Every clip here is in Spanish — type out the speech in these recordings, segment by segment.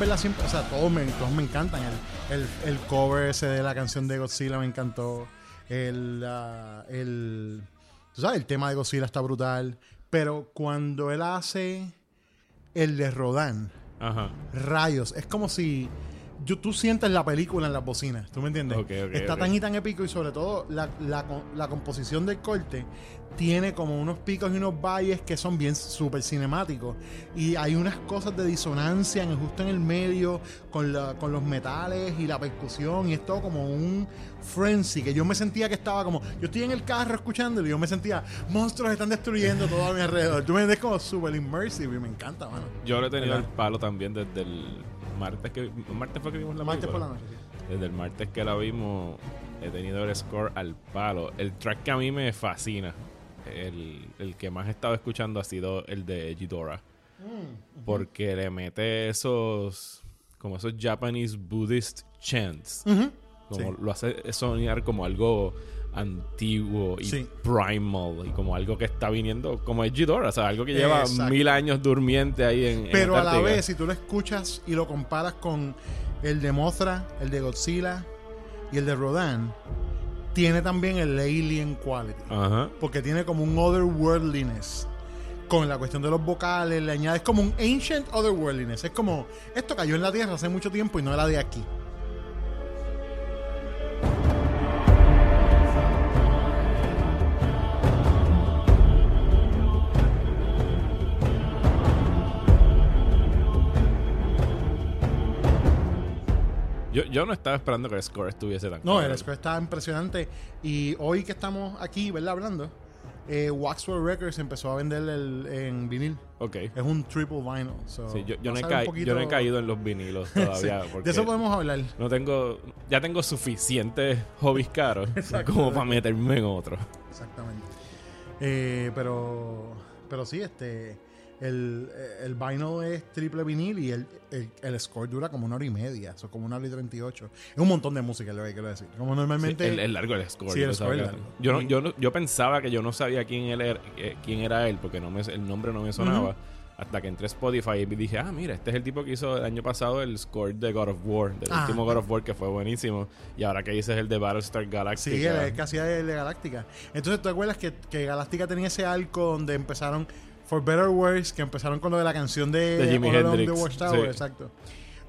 verdad siempre, o sea, todos me, todos me encantan. El, el, el cover ese de la canción de Godzilla me encantó. El, el, tú sabes, el tema de Godzilla está brutal. Pero cuando él hace el de Rodan, Ajá. rayos, es como si yo, tú sientes la película en las bocinas, ¿tú me entiendes? Ok, ok, Está tan y tan épico y sobre todo la, la, la composición del corte tiene como unos picos y unos valles que son bien súper cinemáticos. Y hay unas cosas de disonancia en, justo en el medio con, la- con los metales y la percusión y es todo como un frenzy que yo me sentía que estaba como yo estoy en el carro escuchándolo y yo me sentía monstruos están destruyendo todo a mi alrededor tú me entiendes como súper immersive y me encanta mano. Yo lo he tenido ¿Verdad? al palo también desde el martes que... ¿el martes fue que vimos la martes por la noche sí. Desde el martes que la vimos, he tenido el score al palo. El track que a mí me fascina, el, el que más he estado escuchando ha sido el de Ghidorah. Porque le mete esos, como esos Japanese Buddhist chants. Como Sí. lo hace soñar como algo antiguo y Sí. primal y como algo que está viniendo como es Ghidorah, o sea, algo que lleva Exacto. mil años durmiente ahí en en Pero a la vez, si tú lo escuchas y lo comparas con el de Mothra, el de Godzilla y el de Rodan, tiene también el alien quality. Ajá. Porque tiene como un otherworldliness. Con la cuestión de los vocales, le añades como un ancient otherworldliness. Es como, esto cayó en la Tierra hace mucho tiempo y no era de aquí. Yo, no estaba esperando que el score estuviese tan No, el score está impresionante. Y hoy que estamos aquí, ¿verdad? Hablando, eh, Waxworld Records empezó a vender el, en vinil. Ok. Es un triple vinyl. so Sí, yo, yo no he poquito- yo no he caído en los vinilos todavía. Sí, De eso podemos hablar. no tengo, ya tengo suficientes hobbies caros como para meterme en otro. Exactamente. Eh, pero, pero sí, este, el, el vinyl es triple vinil y el, el, el score dura como una hora y media, eso como una hora y treinta y ocho. Es un montón de música, lo que quiero decir. Como normalmente. Sí, el, el largo el score. Sí, yo el score es largo. Yo, no, yo, no- yo pensaba que yo no sabía quién, él era, eh, quién era él porque no me, el nombre no me sonaba. Hasta que entré a Spotify y dije, ah, mira, este es el tipo que hizo el año pasado el score de God of War, del Ah. último God of War que fue buenísimo. Y ahora que dices el de Battlestar Galactica. Sí, el que hacía el de Galáctica. Entonces, ¿tú te acuerdas que, que Galáctica tenía ese arco donde empezaron, for better or worse, que empezaron con lo de la canción de, De Jimi Hendrix, the Watchtower? sí. Exacto.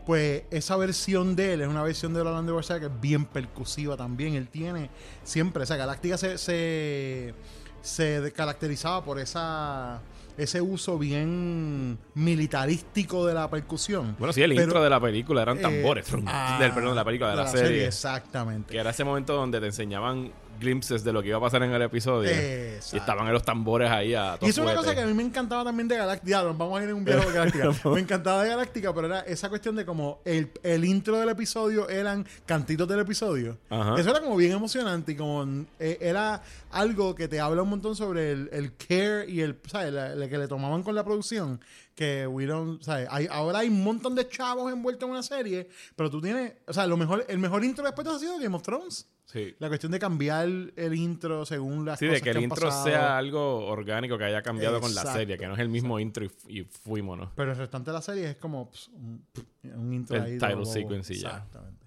Pues esa versión de él es una versión de All the Watchtower que es bien percusiva también. Él tiene siempre, o sea, Galáctica se, se, se caracterizaba por esa ese uso bien militarístico de la percusión. Bueno, sí, el Pero, intro de la película eran eh, tambores. ah, del, perdón, de la película, de, la, serie. Exactamente. Que era ese momento donde te enseñaban glimpses de lo que iba a pasar en el episodio. Exacto. Y estaban en los tambores ahí a Y todo eso es una cosa que a mí me encantaba también de Galáctica. Vamos a ir en un viaje de Galáctica. me encantaba de Galáctica, pero era esa cuestión de como el, el intro del episodio eran cantitos del episodio. Ajá. Eso era como bien emocionante y como eh, era algo que te habla un montón sobre el, el care y el, ¿sabes? La- la que le tomaban con la producción. Que we don't, ¿sabes? Hay, ahora hay un montón de chavos envueltos en una serie, pero tú tienes, o sea, lo mejor, el mejor intro después de ha sido Game of Thrones. Sí. La cuestión de cambiar el intro según las Sí, cosas de que el han intro pasado. sea algo orgánico que haya cambiado con la serie, que no es el mismo intro y, y fuímonos. Pero el restante de la serie es como pss, un, un intro El ahí. title sequence y ya. Exactamente.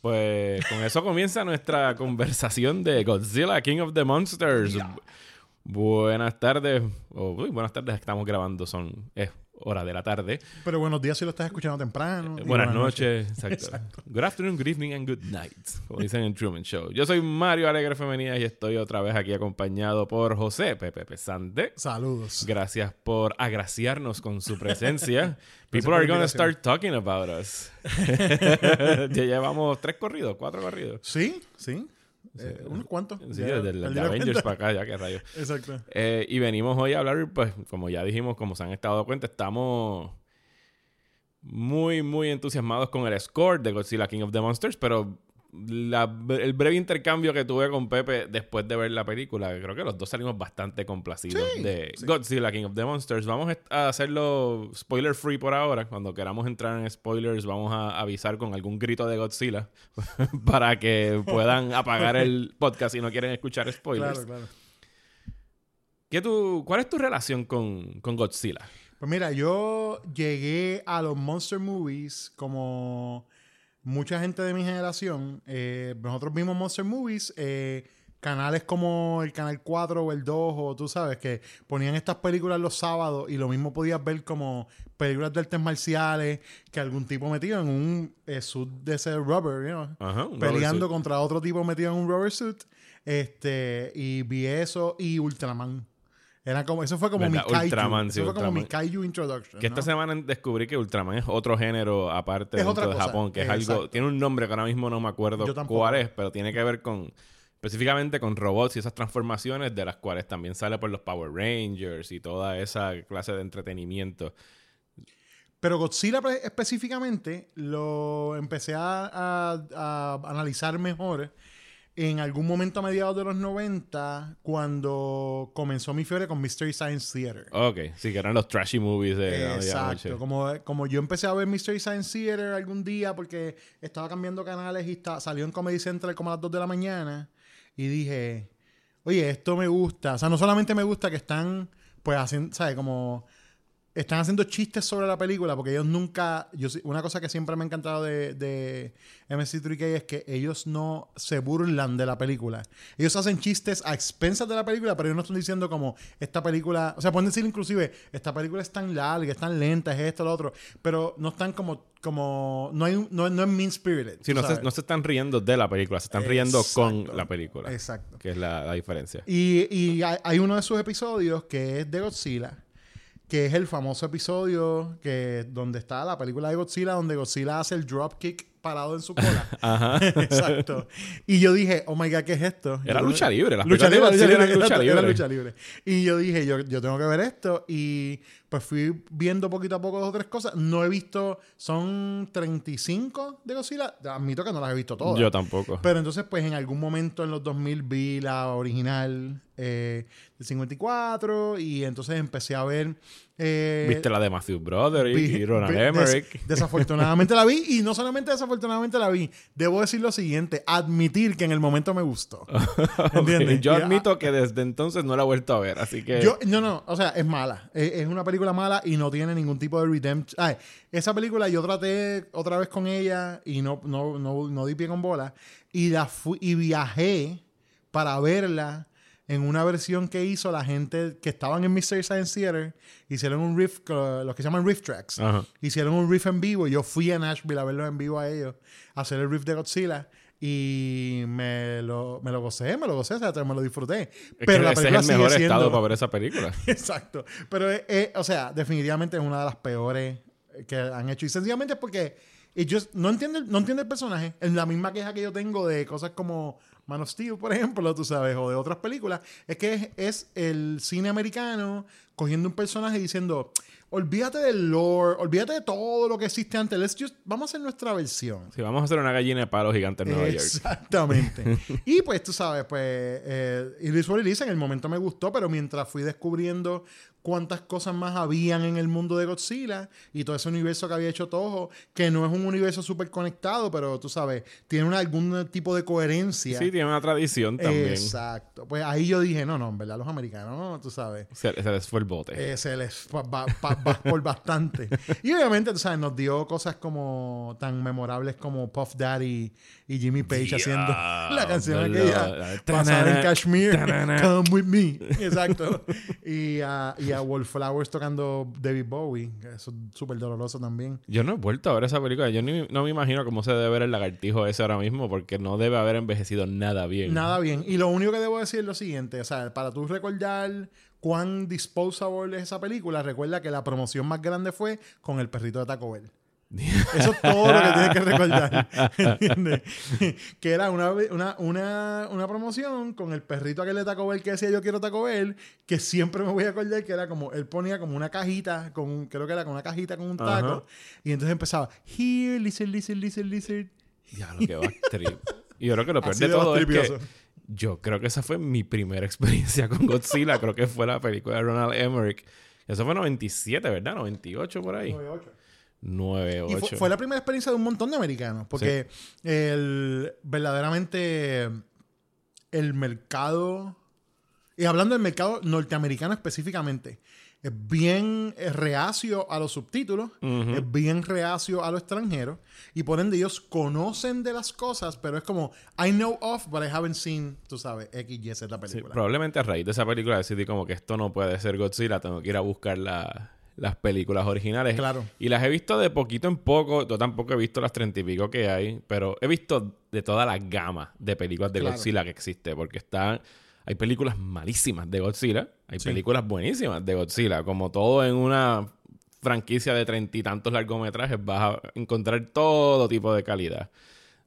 Pues con eso comienza nuestra conversación de Godzilla, King of the Monsters. Buenas tardes. o uy, buenas tardes, estamos grabando, son es hora de la tarde. Pero buenos días si lo estás escuchando temprano. Eh, Buenas noches. Exacto. Good afternoon, good evening and good night. Como dicen en Truman Show. Yo soy Mario Alegre Femenina y estoy otra vez aquí acompañado por José Pepe Pesante. Saludos. Gracias por agraciarnos con su presencia. People are gonna invitación. start talking about us. ya llevamos tres corridos, cuatro corridos. Sí, sí. Eh, unos cuantos. Sí, Ya, desde el de Avengers para acá, ya que rayos. Exacto. Eh, y venimos hoy a hablar, pues, como ya dijimos, como se han estado dando cuenta, estamos muy, muy entusiasmados con el score de Godzilla King of the Monsters, pero la- el breve intercambio que tuve con Pepe después de ver la película, creo que los dos salimos bastante complacidos Sí, de sí. Godzilla King of the Monsters. Vamos a hacerlo spoiler free por ahora. Cuando queramos entrar en spoilers, vamos a avisar con algún grito de Godzilla para que puedan apagar el podcast si no quieren escuchar spoilers. Claro, claro. ¿Qué tú, ¿Cuál es tu relación con, con Godzilla? Pues mira, yo llegué a los Monster Movies como mucha gente de mi generación. Eh, nosotros vimos Monster Movies. eh, canales como el Canal 4 o el 2, o tú sabes, que ponían estas películas los sábados y lo mismo podías ver como películas de artes marciales que algún tipo metido en un eh, suit de ese rubber, you know, Ajá, un peleando rubber contra otro tipo metido en un rubber suit. Este, y vi eso y Ultraman. Era como, eso fue como mi ¿Verdad? kaiju. Ultraman, sí, eso fue como mi Ultraman. kaiju introduction. Que esta semana descubrí que Ultraman es otro género aparte Es dentro de Japón, que es exacto. algo, tiene un nombre que ahora mismo no me acuerdo cuál es, pero tiene que ver con específicamente con robots y esas transformaciones de las cuales también sale por los Power Rangers y toda esa clase de entretenimiento. Pero Godzilla específicamente lo empecé a, a- a analizar mejor en algún momento a mediados de los 90 cuando comenzó mi fiebre con Mystery Science Theater. Ok, sí, que eran los trashy movies de. Exacto, como, como yo empecé a ver Mystery Science Theater algún día porque estaba cambiando canales y está, salió en Comedy Central como a las 2 de la mañana y dije, oye, esto me gusta. O sea, no solamente me gusta que están, pues, haciendo, ¿sabes? Como están haciendo chistes sobre la película porque ellos nunca, yo una cosa que siempre me ha encantado de, de MC3K es que ellos no se burlan de la película. Ellos hacen chistes a expensas de la película, pero ellos no están diciendo como esta película, o sea, pueden decir inclusive, esta película es tan larga, es tan lenta, es esto, lo otro, pero no están como, como, no hay, no, no es mean spirited. Sí, no se, no se están riendo de la película, se están riendo con la película. Exacto. Que es la, la diferencia. Y, y hay, hay uno de sus episodios que es de Godzilla, que es el famoso episodio que donde está la película de Godzilla, donde Godzilla hace el dropkick parado en su cola. Ajá. Exacto. Y yo dije, oh my god, ¿qué es esto? Era Yo- lucha libre, las lucha libre, lucha lucha libre. lucha libre. Y yo dije, yo, yo tengo que ver esto. Y pues fui viendo poquito a poco dos o tres cosas. No he visto, son 35 de Godzilla. Admito que no las he visto todas. Yo tampoco. Pero entonces, pues en algún momento en los 2000 vi la original eh, de 54 y entonces empecé a ver... eh, Viste la de Matthew Broderick vi- y Ronald vi- des- desafortunadamente la vi y no solamente desafortunadamente la vi. Debo decir lo siguiente, admitir que en el momento me gustó. ¿Entiendes? Yo admito que desde entonces no la he vuelto a ver, así que... Yo, no, no, o sea, es mala. Es, es una película mala y no tiene ningún tipo de redemption. Ay, esa película yo traté otra vez con ella y no, no, no, no di pie con bola. Y, la fui- y viajé para verla en una versión que hizo la gente que estaban en Mystery Science Theater. Hicieron un riff, los que se llaman riff tracks. Ajá. Hicieron un riff en vivo. Yo fui a Nashville a verlos en vivo a ellos, a hacer el riff de Godzilla. Y me lo, me lo gocé, me lo gocé, o sea, me lo disfruté. Es Pero la ese película es el mejor estado para ver esa película. Exacto. Pero, eh, eh, o sea, definitivamente es una de las peores que han hecho. Y sencillamente es porque ellos no entienden no entiende el personaje. Es la misma queja que yo tengo de cosas como Man of Steel, por ejemplo, tú sabes, o de otras películas. Es que es, es el cine americano cogiendo un personaje y diciendo, olvídate del lore, olvídate de todo lo que existe antes. Let's just- vamos a hacer nuestra versión. Si vamos a hacer una gallina de palo gigante en Nueva York. Exactamente. y pues tú sabes, pues, eh, is. En el momento me gustó, pero mientras fui descubriendo cuántas cosas más habían en el mundo de Godzilla y todo ese universo que había hecho Toho, que no es un universo súper conectado, pero tú sabes, tiene una- algún tipo de coherencia. Sí, tiene una tradición también. Exacto. Pues ahí yo dije, no, no, en verdad, los americanos, no, tú sabes. Se, se les fue el bote. Eh, se les va, va- va- va por bastante. Y obviamente, tú sabes, nos dio cosas como tan memorables como Puff Daddy y Jimmy Page haciendo la canción aquella basada en Kashmir. Come with me. Exacto. Y a, y a Wallflowers tocando David Bowie. que Eso es súper doloroso también. Yo no he vuelto a ver esa película. Yo ni- no me imagino cómo se debe ver el lagartijo ese ahora mismo, porque no debe haber envejecido nada bien. Nada bien. Y lo único que debo decir es lo siguiente. O sea, para tú recordar cuán disposable es esa película, recuerda que la promoción más grande fue con el perrito de Taco Bell. Eso es todo lo que tienes que recordar. ¿Entiendes? que era una, una, una, una promoción con el perrito aquel de Taco Bell que decía yo quiero Taco Bell, que siempre me voy a acordar que era como, él ponía como una cajita, con creo que era con una cajita con un taco, Ajá. y entonces empezaba, here, lizard, lizard, lizard, lizard. Diablo, que va trip. Y yo creo que lo peor Así de de todo es que yo creo que esa fue mi primera experiencia con Godzilla. creo que fue la película de Ronald Emmerich. Eso fue 97, ¿verdad? 98 por ahí. 98. 9, Y 8. fue, fue la primera experiencia de un montón de americanos, porque el, verdaderamente el mercado, y hablando del mercado norteamericano específicamente, es bien eh, reacio a los subtítulos, es bien reacio a lo extranjero, y por ende ellos conocen de las cosas, pero es como, I know of, but I haven't seen, tú sabes, X, Y, Z Sí, película. probablemente a raíz de esa película decidí como que esto no puede ser Godzilla, tengo que ir a buscar la- las películas originales. Claro. Y las he visto de poquito en poco, yo tampoco he visto las treinta y pico que hay, pero he visto de toda la gama de películas de Claro. Godzilla que existe, porque están... Hay películas malísimas de Godzilla, hay Sí. películas buenísimas de Godzilla, como todo en una franquicia de treinta y tantos largometrajes vas a encontrar todo tipo de calidad.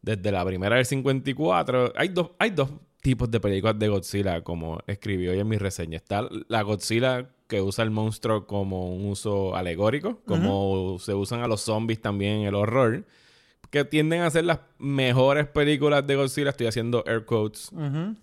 Desde la primera del 54, hay dos, hay dos tipos de películas de Godzilla, como escribí hoy en mi reseña. Está la Godzilla que usa el monstruo como un uso alegórico, como se usan a los zombies también en el horror, que tienden a ser las mejores películas de Godzilla. Estoy haciendo air quotes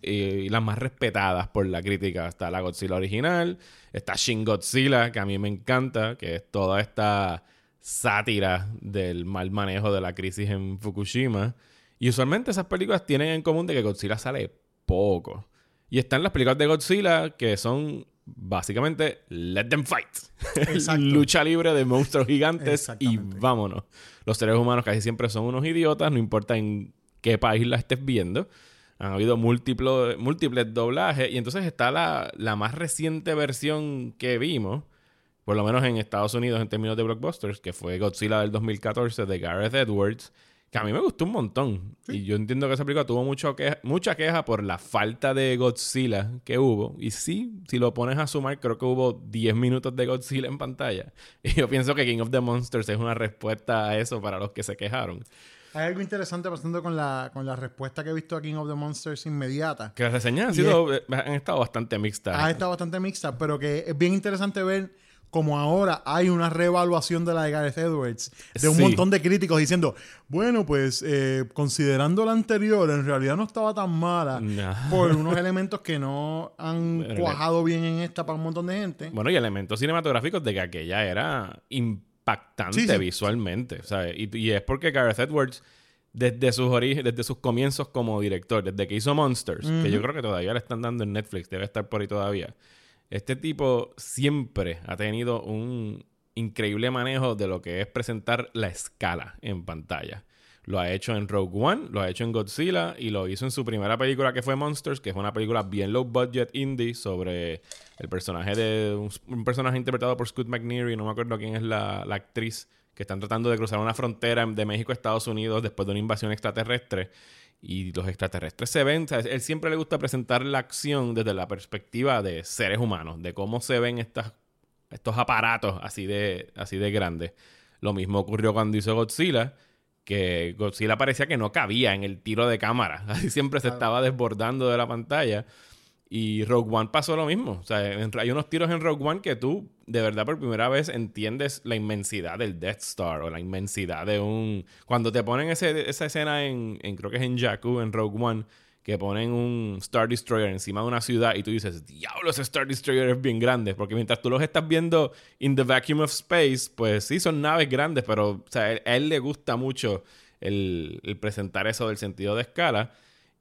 y las más respetadas por la crítica. Está la Godzilla original, está Shin Godzilla, que a mí me encanta, que es toda esta sátira del mal manejo de la crisis en Fukushima. Y usualmente esas películas tienen en común de que Godzilla sale poco. Y están las películas de Godzilla que son básicamente Let them fight. Exacto. Lucha libre de monstruos gigantes y vámonos. Los seres humanos casi siempre son unos idiotas, no importa en qué país la estés viendo. Han habido múltiplos, múltiples doblajes. Y entonces está la, la más reciente versión que vimos, por lo menos en Estados Unidos en términos de blockbusters, que fue Godzilla del 2014 de Gareth Edwards, que a mí me gustó un montón. Y yo entiendo que esa película tuvo mucho que- mucha queja por la falta de Godzilla que hubo. Y sí, si lo pones a sumar, creo que hubo 10 minutos de Godzilla en pantalla. Y yo pienso que King of the Monsters es una respuesta a eso para los que se quejaron. Hay algo interesante pasando con la, con la respuesta que he visto a King of the Monsters inmediata. Que las reseñas han, sido, eh, han estado bastante mixtas. Ha estado bastante mixta, pero que es bien interesante ver como ahora hay una reevaluación de la de Gareth Edwards, de un Sí. montón de críticos diciendo, bueno, pues eh, considerando la anterior, en realidad no estaba tan mala por unos elementos que no han Pero- cuajado bien en esta para un montón de gente. Bueno, y elementos cinematográficos de que aquella era impactante Sí, sí. visualmente. ¿sabes? Y, y es porque Gareth Edwards, desde sus desde sus comienzos como director, desde que hizo Monsters, que yo creo que todavía le están dando en Netflix, debe estar por ahí todavía. Este tipo siempre ha tenido un increíble manejo de lo que es presentar la escala en pantalla. Lo ha hecho en Rogue One, lo ha hecho en Godzilla y lo hizo en su primera película que fue Monsters, que es una película bien low budget indie sobre el personaje de un, personaje interpretado por Scoot McNeary, no me acuerdo quién es la, la actriz, que están tratando de cruzar una frontera de México a Estados Unidos después de una invasión extraterrestre. Y los extraterrestres se ven, sea, él siempre le gusta presentar la acción desde la perspectiva de seres humanos, de cómo se ven estas, estos aparatos así de, así de grandes. Lo mismo ocurrió cuando hizo Godzilla, que Godzilla parecía que no cabía en el tiro de cámara. Así siempre se estaba desbordando de la pantalla. Y Rogue One pasó lo mismo. O sea, hay unos tiros en Rogue One que tú, de verdad, por primera vez entiendes la inmensidad del Death Star o la inmensidad de un. Cuando te ponen ese- esa escena en, creo que es en Jakku, en Rogue One, que ponen un Star Destroyer encima de una ciudad y tú dices, diablo, ese Star Destroyer es bien grande. Porque mientras tú los estás viendo in the vacuum of space, pues sí, son naves grandes, pero o sea, a él, le gusta mucho el presentar eso del sentido de escala.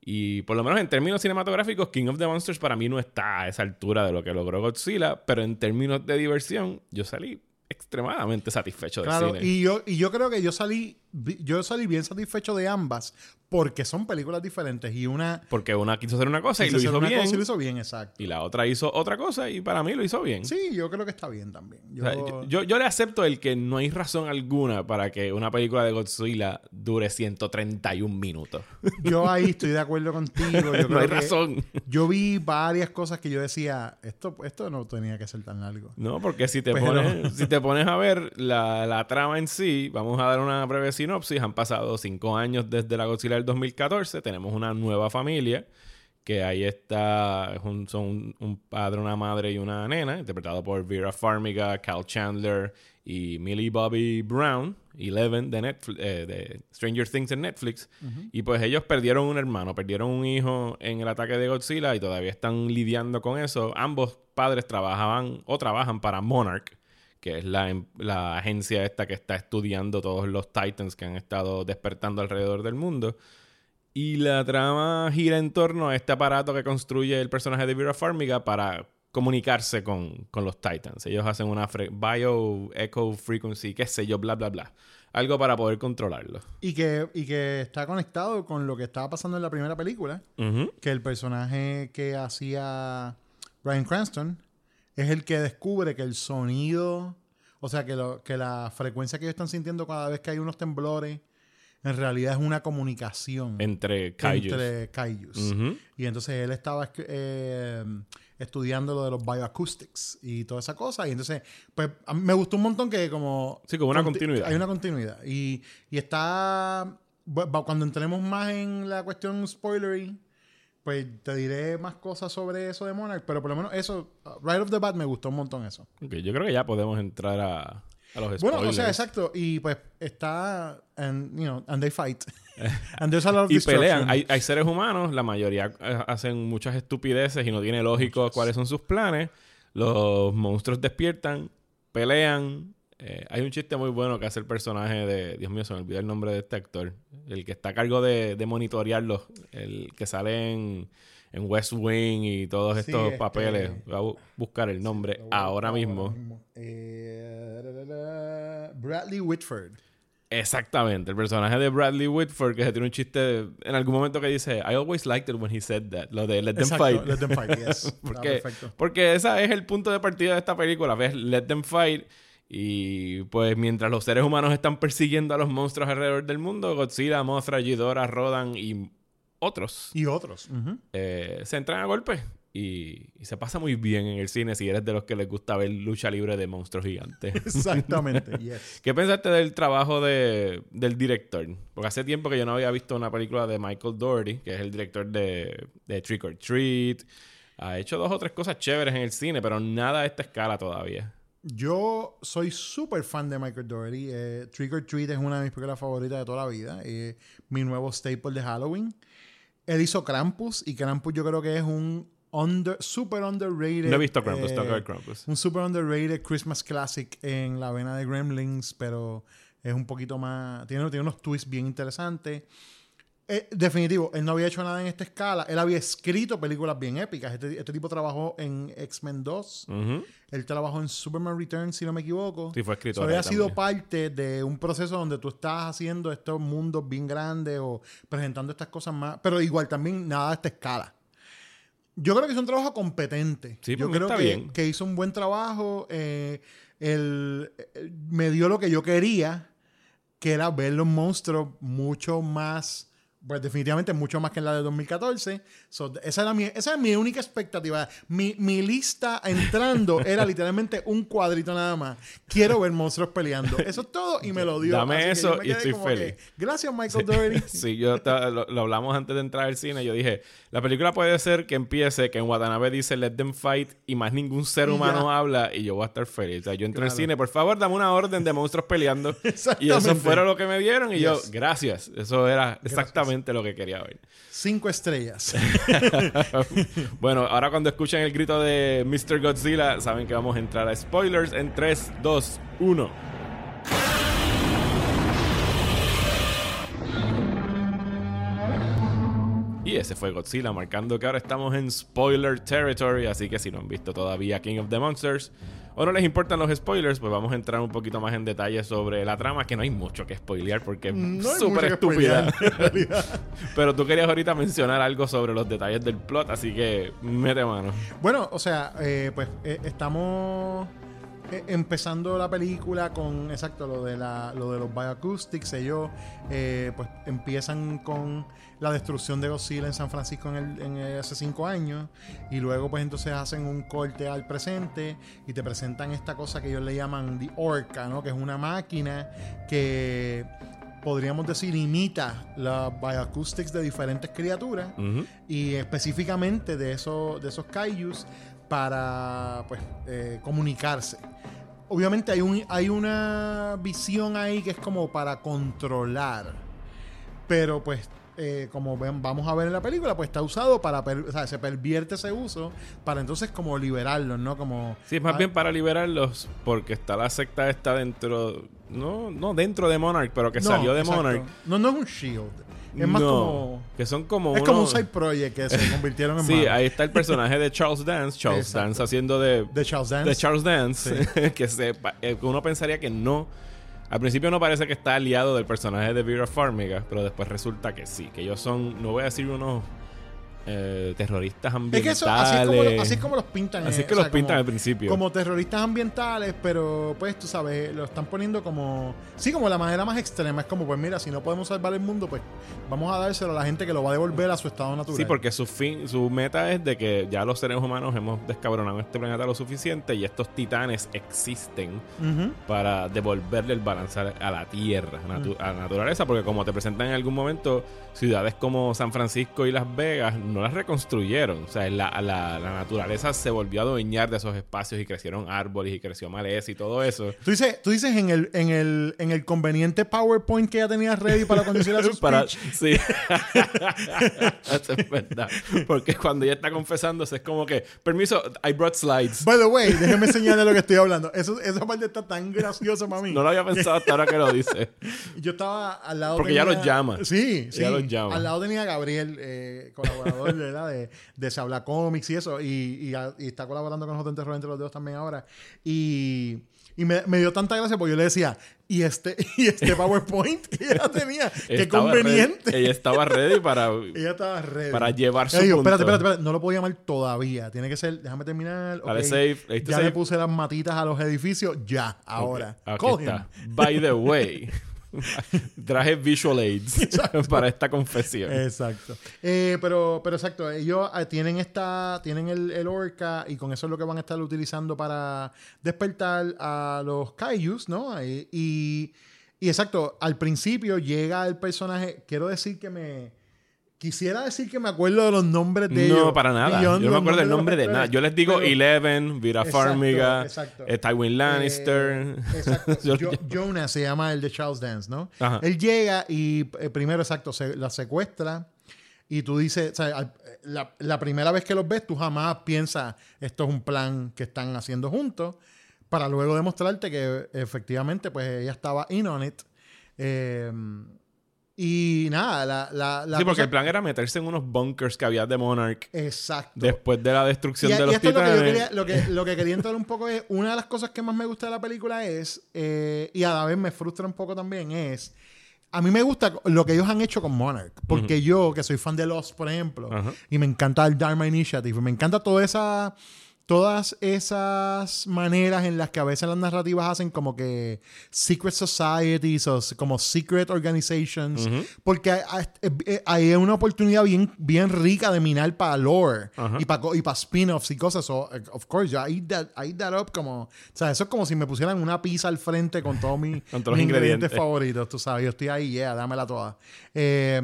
Y por lo menos en términos cinematográficos, King of the Monsters para mí no está a esa altura de lo que logró Godzilla, pero en términos de diversión, yo salí extremadamente satisfecho del Claro, cine. y yo, y yo creo que yo salí, yo salí bien satisfecho de ambas, porque son películas diferentes y una Porque una quiso hacer una cosa y lo hizo bien, y lo hizo bien, exacto. y la otra hizo otra cosa y para mí lo hizo bien. Sí, yo creo que está bien también. Yo, O sea, yo, yo- yo le acepto el que no hay razón alguna para que una película de Godzilla dure 131 minutos. yo ahí estoy de acuerdo contigo. Yo no hay que razón. Yo vi varias cosas que yo decía, esto, esto no tenía que ser tan largo. No, porque si te, Pero- pones, si te pones a ver la, la trama en sí, vamos a dar una breve sinopsis. Han pasado cinco años desde la Godzilla del 2014. Tenemos una nueva familia. Que ahí está, es un- son un, un padre, una madre y una nena, interpretado por Vera Farmiga, Cal Chandler y Millie Bobby Brown, Eleven de, Netflix, eh, de Stranger Things en Netflix. Y pues ellos perdieron un hermano, perdieron un hijo en el ataque de Godzilla y todavía están lidiando con eso. Ambos padres trabajaban o trabajan para Monarch, que es la, em- la agencia esta que está estudiando todos los Titans que han estado despertando alrededor del mundo. Y la trama gira en torno a este aparato que construye el personaje de Vera Farmiga para comunicarse con, con los Titans. Ellos hacen una bio echo frequency, qué sé yo, bla, bla, bla. Algo para poder controlarlo. Y que, y que está conectado con lo que estaba pasando en la primera película. Que el personaje que hacía Brian Cranston es el que descubre que el sonido, o sea, que, lo, que la frecuencia que ellos están sintiendo cada vez que hay unos temblores, en realidad es una comunicación Entre kaijus. entre kaijus. Ujú. Y entonces él estaba eh, estudiando lo de los bioacoustics y toda esa cosa. Y entonces, pues a mí me gustó un montón que como... Sí, como una conti- continuidad. Hay una continuidad. Y, y está... Cuando entremos más en la cuestión spoilery, pues te diré más cosas sobre eso de Monarch. Pero por lo menos eso, uh, right off the bat, me gustó un montón eso. Ok, yo creo que ya podemos entrar a, a los spoilers. Bueno, o sea, exacto. Y pues está... And, you know, and they fight. and there's a lot of Y pelean. Hay, hay seres humanos, la mayoría eh, hacen muchas estupideces y no tiene lógico cuáles son sus planes. Los monstruos despiertan, pelean. Eh, hay un chiste muy bueno que hace el personaje de... Dios mío, se me olvidó el nombre de este actor. El que está a cargo de, de monitorearlos. El que sale en, en West Wing y todos Sí, estos este- papeles. Voy a bu- buscar el nombre a ahora mismo. Eh, da, da, da, Bradley Whitford. Exactamente, el personaje de Bradley Whitford que se tiene un chiste en algún momento que dice I always liked it when he said that, lo de let them Exacto, fight. Let them fight, yes. Porque, perfecto. porque ese es el punto de partida de esta película, ves let them fight y pues mientras los seres humanos están persiguiendo a los monstruos alrededor del mundo, Godzilla, Mothra, Ghidorah, Rodan y otros Y otros. eh, se entran a golpes y, y se pasa muy bien en el cine si eres de los que les gusta ver lucha libre de monstruos gigantes. Exactamente, yes. ¿Qué pensaste del trabajo de, del director? Porque hace tiempo que yo no había visto una película de Michael Doherty, que es el director de, de Trick or Treat. Ha hecho dos o tres cosas chéveres en el cine, pero nada a esta escala todavía. Yo soy súper fan de Michael Doherty. Eh, Trick or Treat es una de mis películas favoritas de toda la vida. Eh, mi nuevo staple de Halloween. Él hizo Krampus y Krampus yo creo que es un under, super underrated. No he visto Krampus, eh, tengo que ver Krampus. Un super underrated Christmas classic en la vena de Gremlins, pero es un poquito más. Tiene, tiene unos twists bien interesantes. Eh, definitivo, él no había hecho nada en esta escala. Él había escrito películas bien épicas. Este, este tipo trabajó en X-Men 2. Ujú. Él trabajó en Superman Returns, si no me equivoco. Sí, fue escritor. So, había sido parte de un proceso donde tú estás haciendo estos mundos bien grandes o presentando estas cosas más. Pero igual también nada a esta escala. Yo creo que es un trabajo competente. Sí, yo creo está que, bien. que hizo un buen trabajo. eh, él, eh, me dio lo que yo quería, que era ver los monstruos mucho más. Pues definitivamente mucho más que en la de 2014. So, esa, era mi, esa es mi única expectativa. Mi, mi lista entrando era literalmente un cuadrito nada más. Quiero ver monstruos peleando. Eso es todo y me lo dio. Dame Así eso yo me y estoy feliz. que, Gracias, Michael Doherty. Sí, yo lo, lo hablamos antes de entrar al cine. Yo dije, la película puede ser que empiece, que en Watanabe dice let them fight y más ningún ser humano ya. habla y yo voy a estar feliz. O sea, yo entré al Claro. cine, por favor, dame una orden de monstruos peleando. y eso Exactamente. fue lo que me dieron y yo, Yes. gracias. Eso era exactamente lo que quería ver. Cinco estrellas. bueno, ahora cuando escuchen el grito de Mr. Godzilla, saben que vamos a entrar a spoilers en 3, 2, 1. Ese fue Godzilla, marcando que ahora estamos en spoiler territory, así que si no han visto todavía King of the Monsters o no les importan los spoilers, pues vamos a entrar un poquito más en detalle sobre la trama, que no hay mucho que spoilear porque es No súper estúpida. spoilear. Pero tú querías ahorita mencionar algo sobre los detalles del plot, así que mete mano. Bueno, o sea, eh, pues eh, estamos eh, empezando la película con, exacto, lo de, la, lo de los bioacoustics. Ellos eh, pues empiezan con la destrucción de Godzilla en San Francisco en el, en el- hace cinco años y luego pues entonces hacen un corte al presente y te presentan esta cosa que ellos le llaman The Orca, ¿no? Que es una máquina que podríamos decir imita las bioacoustics de diferentes criaturas y específicamente de esos, de esos kaijus para pues, eh, comunicarse. Obviamente hay, un, hay una visión ahí que es como para controlar, pero pues eh, como ven- vamos a ver en la película, pues está usado para, per- o sea, se pervierte ese uso para entonces como liberarlos, ¿no? Como... Sí, es más Ah, bien para liberarlos, porque está la secta esta dentro, no, no dentro de Monarch, pero que no, salió de exacto. Monarch. No, no es un shield. Es más No, como. Que son como. Es como un side project que se convirtieron en Sí, ahí está el personaje de Charles Dance. Charles Exacto. Dance haciendo de, De Charles Dance. de Charles Dance. que se, eh, uno pensaría que no. Al principio no parece que está aliado del personaje de Vera Farmiga, pero después resulta que sí. Que ellos son, no voy a decir unos eh, terroristas es ambientales. que eso, así es, como, lo- así es como los pintan. Así eh, es que o los sea, pintan como- al principio. Como terroristas ambientales, pero pues tú sabes, lo están poniendo como. Sí, como la manera más extrema. Es como, pues mira, si no podemos salvar el mundo, pues vamos a dárselo a la gente que lo va a devolver a su estado natural. Sí, porque su fin, su meta es de que ya los seres humanos hemos descabronado este planeta lo suficiente y estos titanes existen para devolverle el balance a la tierra, natu- a la naturaleza, porque como te presentan en algún momento, ciudades como San Francisco y Las Vegas no las reconstruyeron. O sea, la, la- la naturaleza se volvió a adueñar de esos espacios y crecieron árboles y creció maleza y todo eso. Tú dices, tú dices en el, en el, en el conveniente PowerPoint que ya tenías ready para cuando hiciera su Para, sí. Eso es verdad. Porque cuando ella está confesándose es como que, permiso, I brought slides. By the way, déjeme enseñarle lo que estoy hablando. Eso, esa parte está tan graciosa para mí. No lo había pensado hasta ahora que lo dice. Yo estaba al lado. Porque tenía- ella los llama. Sí, sí. Ella los llama. Al lado tenía a Gabriel, eh, colaborador ¿verdad? de, de Se Habla Comics y eso. Y, y a- y está colaborando con nosotros en Terror entre los dedos también ahora. Y, y me, me dio tanta gracia porque yo le decía, ¿y este, y este PowerPoint que ella tenía? ¡Qué conveniente! ready- ella estaba ready para, Ella estaba ready. para llevar su digo, espérate, espérate, espérate, no lo puedo llamar todavía. Tiene que ser, déjame terminar. Dale diste Ya save. le puse las matitas a los edificios, ya, ahora. Ok, Call Aquí está. By the way, traje visual aids para esta confesión. Exacto. Eh, pero, pero exacto, ellos eh, tienen esta, tienen el, el orca y con eso es lo que van a estar utilizando para despertar a los kaijus, ¿no? Eh, Y, y exacto, al principio llega el personaje, quiero decir que me... Quisiera decir que me acuerdo de los nombres de ellos. no, para nada. Yo no me acuerdo del nombre de nada. Yo les digo pero- Eleven, Exacto, Farmiga, exacto. eh, Tywin Lannister. Eh, exacto. Yo- Jo- Jonah se llama el de Charles Dance, ¿no? Ajá. Él llega y eh, primero, exacto, se, la secuestra y tú dices, o sea, la, la primera vez que los ves, tú jamás piensas, esto es un plan que están haciendo juntos, para luego demostrarte que efectivamente, pues ella estaba in on it. Eh, y nada, la... la, la sí, porque cosa- el plan era meterse en unos bunkers que había de Monarch Exacto. después de la destrucción Y, de y los esto es lo que, yo titanes. quería, lo, que, lo que quería entrar un poco es, una de las cosas que más me gusta de la película es, eh, y a la vez me frustra un poco también, es, a mí me gusta lo que ellos han hecho con Monarch, porque yo, que soy fan de Lost, por ejemplo, y me encanta el Dharma Initiative, me encanta toda esa... Todas esas maneras en las que a veces las narrativas hacen como que secret societies o como secret organizations, porque hay, hay- hay una oportunidad bien, bien rica de minar para lore Ajá. y para y para spin-offs y cosas. So, eh, of course, yo I eat that, I eat that up como... O sea, eso es como si me pusieran una pizza al frente con todos mis, Con todos los mis ingredientes. favoritos, tú sabes. Yo estoy ahí, yeah, dámela toda. Eh,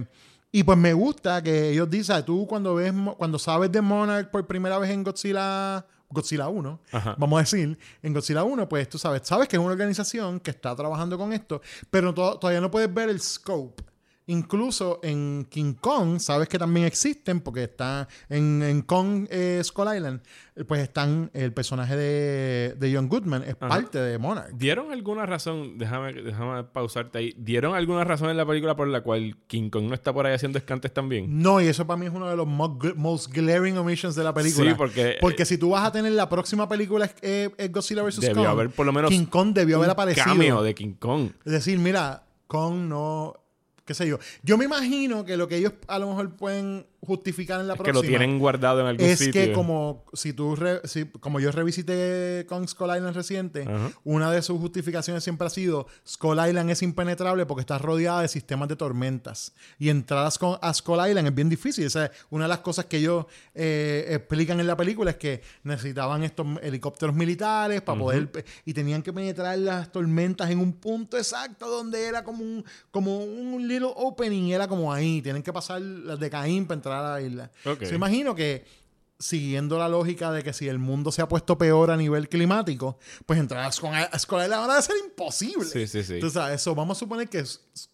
y pues me gusta que ellos dicen, tú cuando ves, cuando sabes de Monarch por primera vez en Godzilla, Godzilla 1, Ajá. vamos a decir, en Godzilla 1, pues tú sabes, sabes que es una organización que está trabajando con esto, pero to- todavía no puedes ver el scope. Incluso en King Kong, sabes que también existen, porque está en, en Kong eh, Skull Island, eh, pues están el personaje de, de John Goodman, es parte de Monarch. ¿Dieron alguna razón, déjame, déjame pausarte ahí, ¿dieron alguna razón en la película por la cual King Kong no está por ahí haciendo escantes también? No, y eso para mí es uno de los most glaring omissions de la película. Sí, porque- Porque si tú vas a tener la próxima película es, eh, es Godzilla vs. Debió Kong, haber por lo menos King Kong debió haber aparecido. cameo de King Kong. Es decir, mira, Kong no... qué sé yo. Yo me imagino que lo que ellos a lo mejor pueden justificar en la Es que próxima... lo tienen guardado en algún es sitio. que como si tú re- si- como yo revisité con Skull Island reciente, una de sus justificaciones siempre ha sido Skull Island es impenetrable porque está rodeada de sistemas de tormentas y entrar a Skull, a Skull Island es bien difícil. Esa es una de las cosas que ellos eh, explican en la película es que necesitaban estos helicópteros militares para poder y tenían que penetrar las tormentas en un punto exacto donde era como un como un little opening era como ahí tienen que pasar las de Caín para entrar a la isla. Ok. So, imagino que siguiendo la lógica de que si el mundo se ha puesto peor a nivel climático, pues entrar a Skull Island va a ser imposible. Sí, sí, sí. Entonces, eso, vamos a suponer que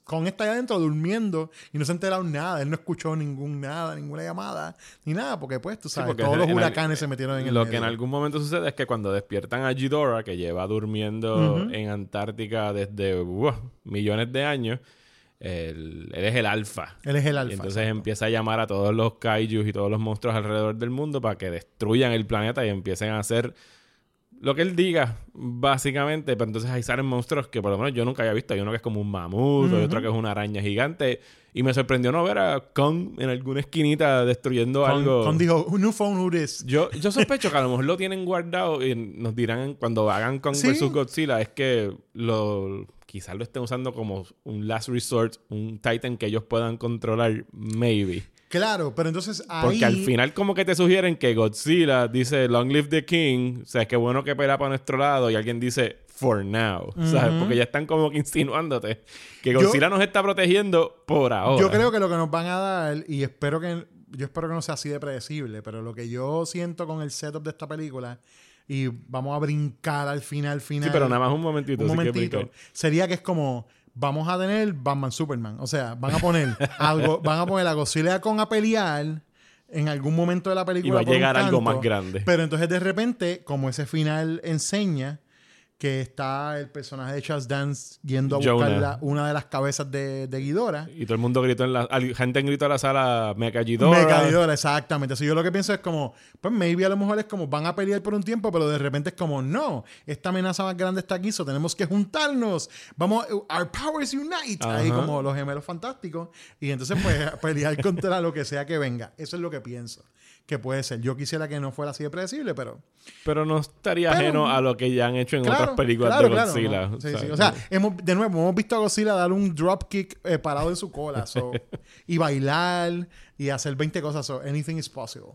Kong está ahí adentro durmiendo y no se ha enterado nada. Él no escuchó ningún nada, ninguna llamada, ni nada, porque pues, tú sabes, todos los huracanes se metieron en el Lo medio. que en algún momento sucede es que cuando despiertan a Ghidorah, que lleva durmiendo en Antártica desde millones de años, él es el alfa. Él es el alfa. Y entonces empieza a llamar a todos los kaijus y todos los monstruos alrededor del mundo para que destruyan el planeta y empiecen a hacer lo que él diga, básicamente. Pero entonces ahí salen monstruos que por lo menos yo nunca había visto. Hay uno que es como un mamut, hay otro que es una araña gigante. Y me sorprendió no ver a Kong en alguna esquinita destruyendo algo. Kong dijo, new phone, who this? Yo, yo sospecho que a lo mejor lo tienen guardado y nos dirán cuando hagan Kong Sí. vs. Godzilla es que lo quizás lo estén usando como un last resort, un Titan que ellos puedan controlar, maybe. Claro, pero entonces ahí... Porque al final como que te sugieren que Godzilla dice Long live the king, o sea, es que bueno que pelea para nuestro lado y alguien dice for now, ¿sabes? Porque ya están como que insinuándote que Yo- Godzilla nos está protegiendo por ahora. Yo creo que lo que nos van a dar, y espero que, yo espero que no sea así de predecible, pero lo que yo siento con el setup de esta película, y vamos a brincar al final, final. Sí, pero nada más un momentito. un que momentito, sería que es como vamos a tener Batman Superman. O sea, van a poner algo, van a poner a Godzilla con a pelear en algún momento de la película. Y va a llegar algo más grande. Pero entonces de repente, como ese final enseña que está el personaje de Charles Dance yendo a buscar la- una de las cabezas de, de Ghidorah. Y todo el mundo gritó en la... Gente gritó en la sala Ghidorah. Megalodon, exactamente. Así yo lo que pienso es como, pues maybe a lo mejor es como van a pelear por un tiempo, pero de repente es como, no, esta amenaza más grande está aquí, so tenemos que juntarnos. Vamos, our powers unite. Ahí como los gemelos fantásticos. Y entonces pues pelear contra lo que sea que venga. Eso es lo que pienso. Que puede ser. Yo quisiera que no fuera así de predecible, pero... Pero no estaría Pero- ajeno a lo que ya han hecho en Claro, otras películas claro, de claro, Godzilla. ¿no? Sí, o sea, sí. O sea, hemos, de nuevo, hemos visto a Godzilla dar un dropkick eh, parado en su cola. so, y bailar y hacer 20 cosas. So, anything is possible.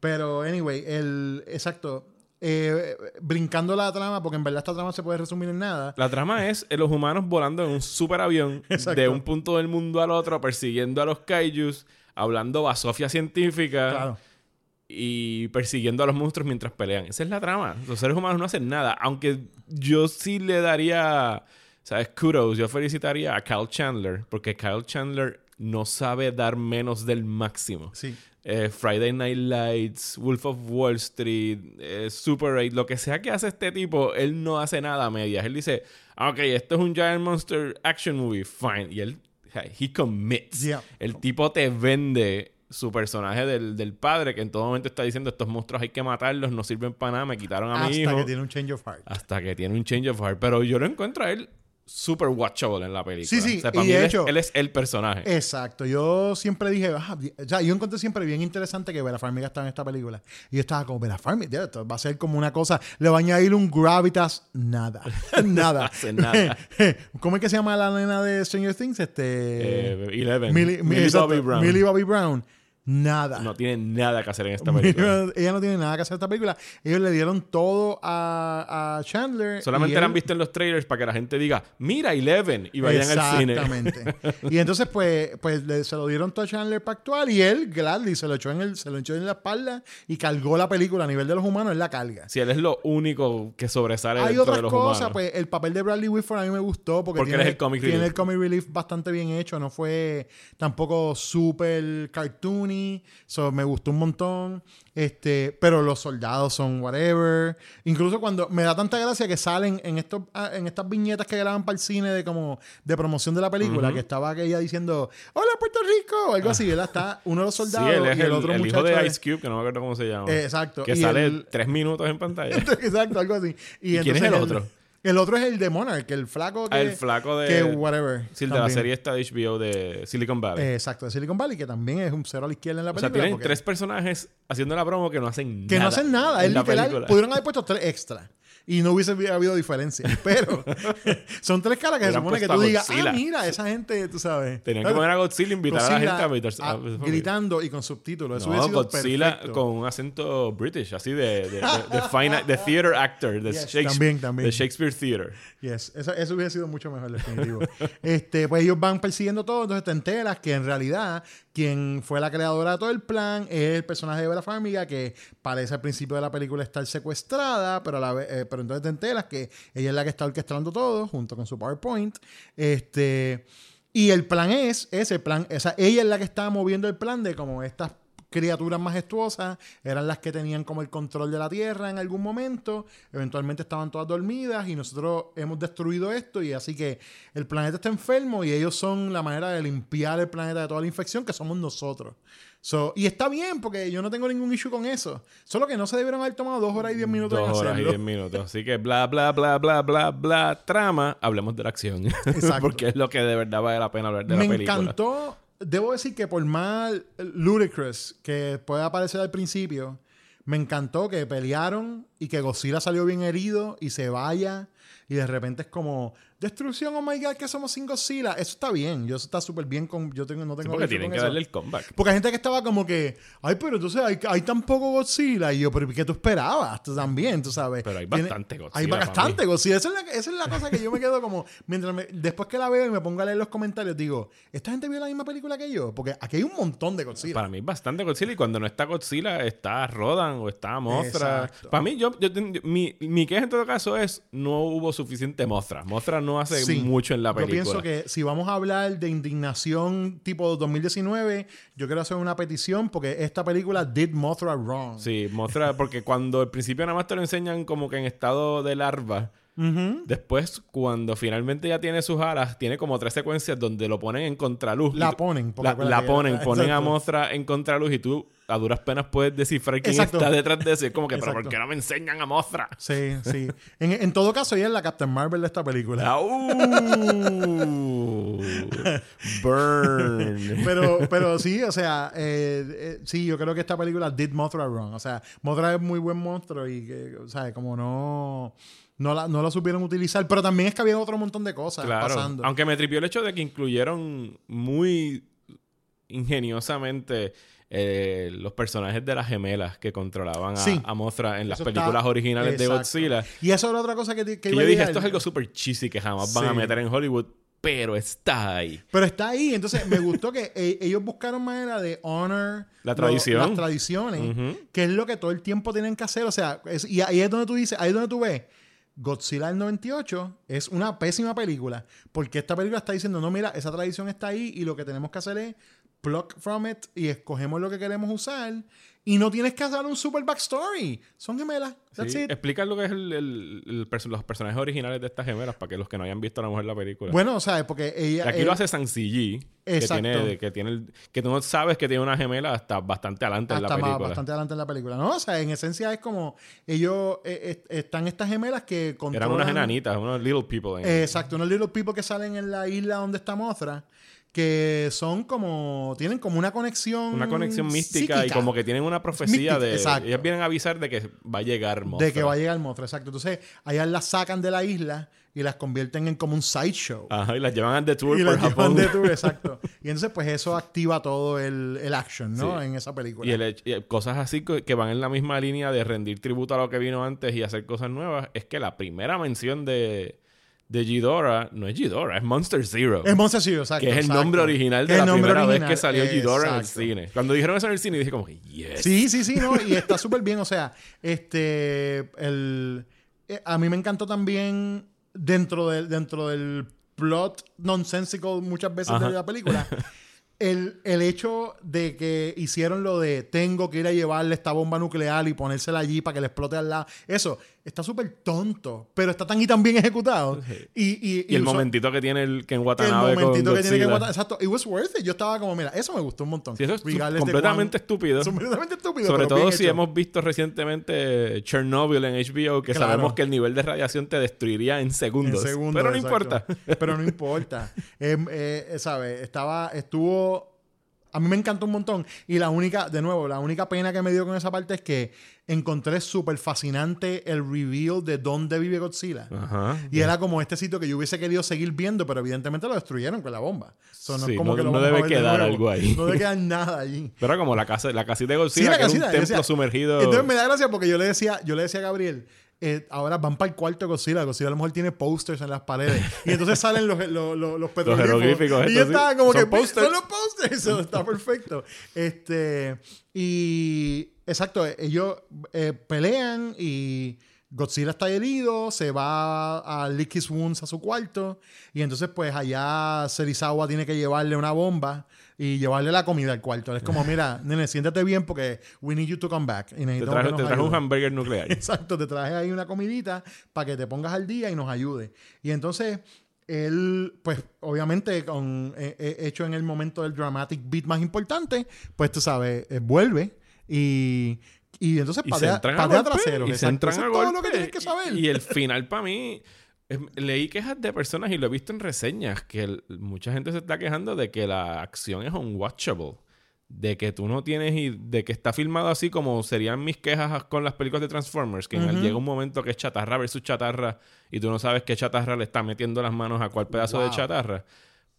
Pero, anyway, el. Exacto. eh, brincando la trama, porque en verdad esta trama se puede resumir en nada. La trama es eh, los humanos volando en un superavión Exacto. de un punto del mundo al otro, persiguiendo a los kaijus, hablando basofia científica Claro. Y persiguiendo a los monstruos mientras pelean. Esa es la trama. Los seres humanos no hacen nada. Aunque yo sí le daría, ¿sabes? Kudos. Yo felicitaría a Kyle Chandler, porque Kyle Chandler no sabe dar menos del máximo. Sí. Eh, Friday Night Lights, Wolf of Wall Street, eh, Super 8, lo que sea que hace este tipo, él no hace nada a medias. Él dice, ah, ok, esto es un Giant Monster Action Movie, fine. Y él, he commits. Yeah. El tipo te vende su personaje del, del padre que en todo momento está diciendo, estos monstruos hay que matarlos, no sirven para nada, me quitaron a mi Hasta hijo. que tiene un change of heart. Hasta que tiene un change of heart. Pero yo lo encuentro a él super watchable en la película. Sí, sí, O sea, para y mí de él, hecho- es, él es el personaje. Exacto. Yo siempre dije, ah, o sea, yo encontré siempre bien interesante que Bella Farmiga estaba en esta película. Y yo estaba como, Bella Farmiga, esto va a ser como una cosa, le va a añadir un gravitas, nada. nada. nada. ¿Cómo es que se llama la nena de Stranger Things? Este. Eh, Eleven. Millie, Millie exacto, Bobby Brown. Millie Bobby Brown. Nada. No tiene nada que hacer en esta película. Ella, no tiene nada que hacer en esta película. Ellos le dieron todo a, a Chandler. Solamente la han visto en los trailers para que la gente diga, mira Eleven, y vayan al cine. Exactamente. y entonces, pues, pues le- se lo dieron todo a Chandler para actuar y él, gladly, se lo echó en el, se lo echó en la espalda y cargó la película a nivel de los humanos, él la carga. Si él es lo único que sobresale Hay dentro otras de los cosas, humanos. pues el papel de Bradley Whitford a mí me gustó porque, Porque tiene, el comic tiene relief. el comic relief bastante bien hecho, no fue tampoco súper cartoony, so, me gustó un montón, este, pero los soldados son whatever, incluso cuando me da tanta gracia que salen en estos ah, en estas viñetas que graban para el cine de como de promoción de la película, que estaba aquella diciendo, "Hola Puerto Rico", o algo así, ¿verdad? Está uno de los Sí, soldados él es y el, el, otro el hijo muchacho de Ice Cube, que no me acuerdo cómo se llama. Eh, exacto. Que y sale el- tres minutos en pantalla. Exacto, algo así. Y, ¿Y quién es el otro? El otro es el de Monarch, el flaco que... Ah, el flaco de... que whatever. Sí, el de la serie esta de HBO de Silicon Valley. Eh, exacto, de Silicon Valley, que también es un cero a la izquierda en la o sea, película. tienen porque- tres personajes haciendo la promo que no hacen que nada. no hacen nada. Es literal. película. Pudieron haber puesto tres extra. Y no hubiese habido diferencia. Pero son tres caras que se supone que tú digas, ah, mira, esa gente, tú sabes. Tenían que poner a Godzilla e invitar a la gente a gritando y con subtítulos. Eso No, Godzilla perfecto. con un acento british, así de, de, de, de fine, theater actor, de, Yes, Shakespeare, también, también. de Shakespeare Theater. Yes, eso, eso hubiera sido mucho mejor, definitivo. este, pues ellos van persiguiendo todo, entonces te enteras que en realidad quien fue la creadora de todo el plan es el personaje de Bella Farmiga, que parece al principio de la película estar secuestrada, pero, a la vez- eh, pero entonces te enteras que ella es la que está orquestando todo, junto con su PowerPoint. Este, y el plan es, ese plan, o sea, ella es la que está moviendo el plan de como estas criaturas majestuosas eran las que tenían como el control de la Tierra en algún momento. Eventualmente estaban todas dormidas y nosotros hemos destruido esto y así que el planeta está enfermo y ellos son la manera de limpiar el planeta de toda la infección que somos nosotros. So, y está bien, porque yo no tengo ningún issue con eso. Solo que no se debieron haber tomado dos horas y diez minutos Dos en horas y hacerlo. diez minutos. Así que bla, bla, bla, bla, bla, bla, trama. Hablemos de la acción. Exacto. Porque es lo que de verdad vale la pena hablar de Me la película. encantó. Debo decir que por más ludicrous que pueda parecer al principio, me encantó que pelearon y que Godzilla salió bien herido y se vaya. Y de repente es como, destrucción, oh my god, que somos sin Godzilla. Eso está bien. Yo eso está súper bien con. Yo tengo, no Sí, tengo porque issue tienen que eso. darle el comeback. Porque hay gente que estaba como que, ay, pero entonces hay, hay tan poco Godzilla. Y yo, pero ¿qué tú esperabas? Tú también, tú sabes. Pero hay Tiene- bastante Godzilla, Hay bastante Godzilla. Esa es, la, esa es la cosa que yo me quedo como, mientras me- después que la veo y me pongo a leer los comentarios, digo, ¿esta gente vio la misma película que yo? Porque aquí hay un montón de Godzilla. Para mí bastante Godzilla y cuando no está Godzilla está Rodan o está Mothra. Exacto. Para mí, yo, yo ten- mi, mi queja en todo caso es no hubo suficiente Mothra. Mothra no hace Sí. mucho en la Yo película. pienso que si vamos a hablar de indignación tipo 2019, yo quiero hacer una petición porque esta película did Mothra wrong. Sí, Mothra, porque cuando al principio nada más te lo enseñan como que en estado de larva. Ujú. Después, cuando finalmente ya tiene sus alas, tiene como tres secuencias donde lo ponen en contraluz. La ponen. La, la ponen, ponen a. Mothra en contraluz y tú a duras penas puedes descifrar quién Exacto. está detrás de eso. Es como que, pero ¿por qué no me enseñan a Mothra? Sí, sí. En, en todo caso, ella es la Captain Marvel de esta película. ¡Au! Burn. Pero, pero sí, o sea, eh, eh, sí, yo creo que esta película did Mothra wrong. O sea, Mothra es muy buen monstruo y que, o sea, como no, no, la, no la supieron utilizar. Pero también es que había otro montón de cosas Claro. pasando. Aunque me tripió el hecho de que incluyeron muy ingeniosamente eh, los personajes de las gemelas que controlaban a, Sí. a Mothra en las Eso está- películas originales de. Godzilla. Y eso era otra cosa que, que Que iba yo a dije, esto es algo súper cheesy que jamás van a meter en Hollywood, pero está ahí. Pero está ahí. Entonces, me gustó que eh, ellos buscaron manera de honor La lo- tradición. las tradiciones, que es lo que todo el tiempo tienen que hacer. O sea, es- y ahí es donde tú dices, ahí es donde tú ves. Godzilla del 98 es una pésima película. Porque esta película está diciendo, no, mira, esa tradición está ahí y lo que tenemos que hacer es pluck from it y escogemos lo que queremos usar. Y no tienes que hacer un super backstory. Son gemelas. That's Sí. it. Explica lo que es el- el- el perso- los personajes originales de estas gemelas para que los que no hayan visto a lo mejor la película. Bueno, o sea, porque ella. Y aquí lo hace Sansi que Exacto. tiene, que tiene el- que tú no sabes que tiene una gemela hasta bastante adelante en la hasta más- película. bastante adelante en la película. No, o sea, en esencia es como ellos eh, eh, están estas gemelas que Eran controlan. unas enanitas, unos little people. en- exacto, unos little people que salen en la isla donde está Mothra, que son como tienen como una conexión una conexión mística y como que tienen una profecía Mística, de exacto. ellas vienen a avisar de que va a llegar Mothra. de que va a llegar Mothra, exacto. Entonces, allá las sacan de la isla y las convierten en como un sideshow. Ajá, y las llevan al The Tour y por las llevan Japón. de tour, exacto. Y entonces, pues eso activa todo el, el action, ¿no? Sí. En esa película. Y, el hecho- y cosas así que van en la misma línea de rendir tributo a lo que vino antes y hacer cosas nuevas, es que la primera mención de, de Ghidorah no es Ghidorah, es Monster Zero. es Monster Zero, exacto. que es el exacto. nombre original de la primera vez original, que salió Ghidorah en el cine. Cuando dijeron eso en el cine, dije como yes. Sí, sí, sí, no, y está súper bien. O sea, este, el, eh, a mí me encantó también dentro del, dentro del plot nonsensical muchas veces Ajá. de la película. El, el hecho de que hicieron lo de tengo que ir a llevarle esta bomba nuclear y ponérsela allí para que le explote al lado. Eso está súper tonto, pero está tan y tan bien ejecutado. Y, y, Y el usó- momentito que tiene el Ken el Watanabe momentito con que tiene Godzilla. aguantar. Exacto. It was worth it. Yo estaba como, mira, eso me gustó un montón. Sí, eso es de completamente estúpido. cuán- completamente estúpido. Sobre todo si hecho. hemos visto recientemente Chernobyl en HBO, que Claro. sabemos que el nivel de radiación te destruiría en segundos. En segundos, pero no exacto. importa. Pero no importa. Em, eh, eh, ¿Sabes? Estaba, estuvo. A mí me encantó un montón. Y la única, de nuevo, la única pena que me dio con esa parte es que encontré súper fascinante el reveal de dónde vive Godzilla. Ajá. Y era como este sitio que yo hubiese querido seguir viendo, pero evidentemente lo destruyeron con la bomba. So, no es Sí, como no- que lo no vamos a debe de quedar algo ahí. No debe quedar nada allí. Pero como la casa, la casita de Sí, Godzilla, la que era un templo decía- sumergido. Entonces me da gracia porque yo le decía, yo le decía a Gabriel, eh, ahora van para el cuarto de Godzilla. Godzilla a lo mejor tiene posters en las paredes. Y entonces salen los, los, los, los petroglifos. Y yo estaba sí. como Son que, posters. son los posters. Eso está perfecto. Este, y exacto, ellos eh, pelean y Godzilla está herido, se va a lick his wounds a su cuarto y entonces pues allá Serizawa tiene que llevarle una bomba y llevarle la comida al cuarto. Es como, mira, nene, siéntate bien porque we need you to come back. Y te traje, te traje un hamburger nuclear. Exacto, te traje ahí una comidita para que te pongas al día y nos ayude. Y entonces él, pues obviamente, con, eh, eh, hecho en el momento del dramatic beat más importante, pues tú sabes, eh, vuelve y, y entonces patea, patea trasero. Y se entran a todo lo que tienes que saber. Y el final para mí... Leí quejas de personas y lo he visto en reseñas que mucha gente se está quejando de que la acción es unwatchable de que tú no tienes y de que está filmado así como serían mis quejas con las películas de Transformers, que llega un momento que es chatarra versus chatarra y tú no sabes qué chatarra le está metiendo las manos a cuál pedazo de chatarra.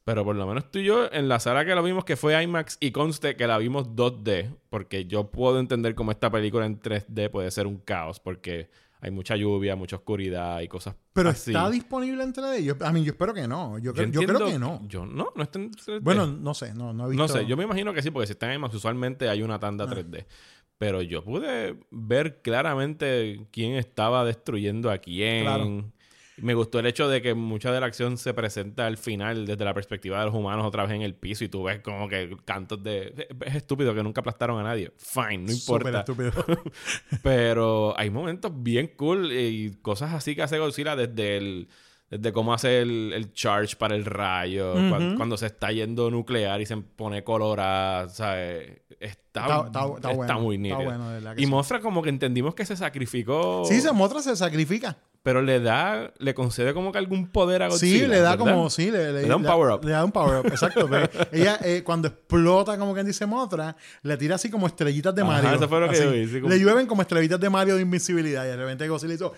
Pero por lo menos tú y yo, en la sala que lo vimos, que fue IMAX, y conste que la vimos 2D, porque yo puedo entender cómo esta película en 3D puede ser un caos, porque hay mucha lluvia, mucha oscuridad y cosas Pero está disponible entre ellos. A mí, yo espero que no. Yo, creo que no. Yo no, no está en 3D. Bueno, no sé, no, no he visto. No sé, yo me imagino que sí, porque si están en usualmente hay una tanda 3D. Ah. Pero yo pude ver claramente quién estaba destruyendo a quién. Claro. Me gustó el hecho de que mucha de la acción se presenta al final desde la perspectiva de los humanos otra vez en el piso y tú ves como que cantos de... Es estúpido que nunca aplastaron a nadie. Fine, no importa. estúpido. Pero hay momentos bien cool y cosas así que hace Godzilla desde el... Desde cómo hace el, charge para el rayo, cuando, se está yendo nuclear y se pone colorada, ¿sabes? Está, está, muy nítido. y muestra como que entendimos que se sacrificó. Sí, se muestra, se sacrifica pero le da, le concede como que algún poder a Godzilla. Sí, le da como, sí, le, le, da un power up. Le da un power up, exacto. ella, eh, cuando explota, como quien dice Motra, le tira así como estrellitas de Mario. Eso fue lo que yo vi, Le llueven como estrellitas de Mario de invisibilidad. Y de repente Godzilla hizo,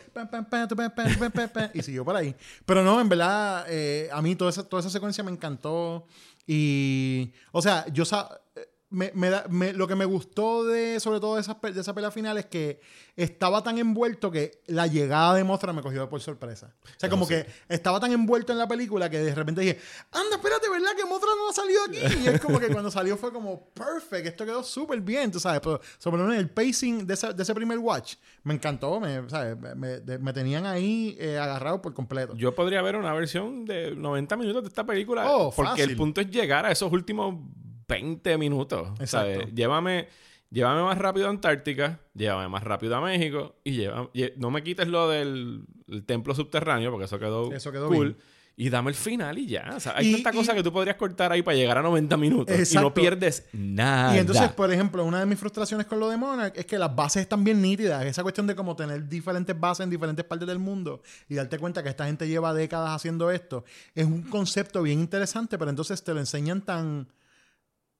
y siguió por ahí. Pero no, en verdad, eh, a mí toda esa, toda esa secuencia me encantó. Y, o sea, yo me, me, lo que me gustó de, sobre todo de esa, de esa pelea final es que estaba tan envuelto que la llegada de Mothra me cogió por sorpresa. O sea, como que estaba tan envuelto en la película que de repente dije, anda, espérate, ¿verdad que Mothra no ha salido aquí? Y es como que cuando salió fue como, perfect, esto quedó súper bien, tú sabes. Pero sobre todo el pacing de ese, de ese, primer watch me encantó, me, ¿sabes? me, me tenían ahí eh, agarrado por completo. Yo podría ver una versión de 90 minutos de esta película. Oh, porque el punto es llegar a esos últimos 20 minutos. ¿sabes? Llévame, llévame más rápido a Antártica, llévame más rápido a México y lleva, no me quites lo del templo subterráneo porque eso quedó, eso quedó cool. Y dame el final y ya. O sea, hay tanta cosa que tú podrías cortar ahí para llegar a 90 minutos. Y no pierdes nada. Y entonces, por ejemplo, una de mis frustraciones con lo de Monarch es que las bases están bien nítidas. Esa cuestión de cómo tener diferentes bases en diferentes partes del mundo y darte cuenta que esta gente lleva décadas haciendo esto. Es un concepto bien interesante, pero entonces te lo enseñan tan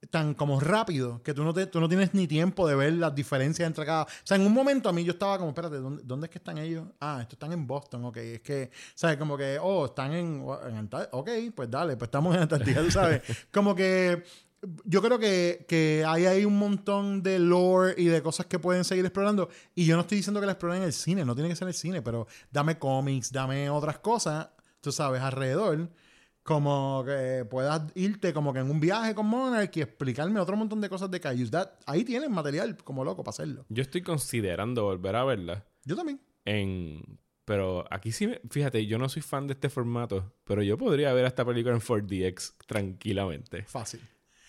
tan como rápido que tú no, te, tú no tienes ni tiempo de ver las diferencias entre cada... O sea, en un momento a mí yo estaba como, espérate, ¿dónde, ¿dónde es que están ellos? Ah, estos están en Boston, ok. Es que, ¿sabes? Como que, oh, están en, en Antártida. Ok, pues dale, pues estamos en Antártida, tú sabes. como que yo creo que, que hay ahí un montón de lore y de cosas que pueden seguir explorando. Y yo no estoy diciendo que la exploren en el cine, no tiene que ser en el cine, pero dame cómics, dame otras cosas, tú sabes, alrededor como que puedas irte como que en un viaje con Monarch y explicarme otro montón de cosas de Cayus. Ahí tienes material como loco para hacerlo. Yo estoy considerando volver a verla. Yo también. En... Pero aquí sí, fíjate, yo no soy fan de este formato, pero yo podría ver esta película en 4DX tranquilamente. Fácil.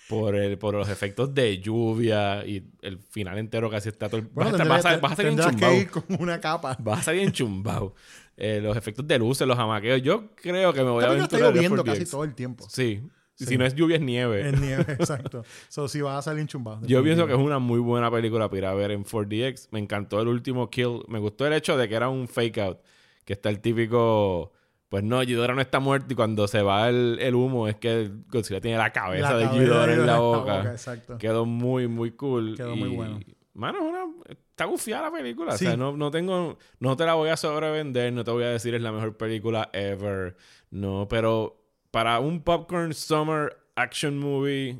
Por, el, por los efectos de lluvia y el final entero casi está todo... vas, a, vas, a, salir enchumbado. con una capa. Vas a salir enchumbado. Eh, los efectos de luces, los amaqueos. Yo creo que me voy a ver. está lloviendo casi todo el tiempo. Sí. Si no es lluvia, es nieve. Es nieve, exacto. so, si vas a salir enchumbado. Yo pienso que es una muy buena película para ir a ver en 4DX. Me encantó el último kill. Me gustó el hecho de que era un fake out. Que está el típico... Pues no, Ghidorah no está muerto y cuando se va el, el humo es que Godzilla tiene la cabeza de Ghidorah en la boca. exacto. Quedó muy, muy cool. Quedó muy bueno. Mano, una, está gufiada la película. O sea, no, no tengo. No te la voy a sobrevender. No te voy a decir es la mejor película ever. No, pero para un popcorn summer action movie.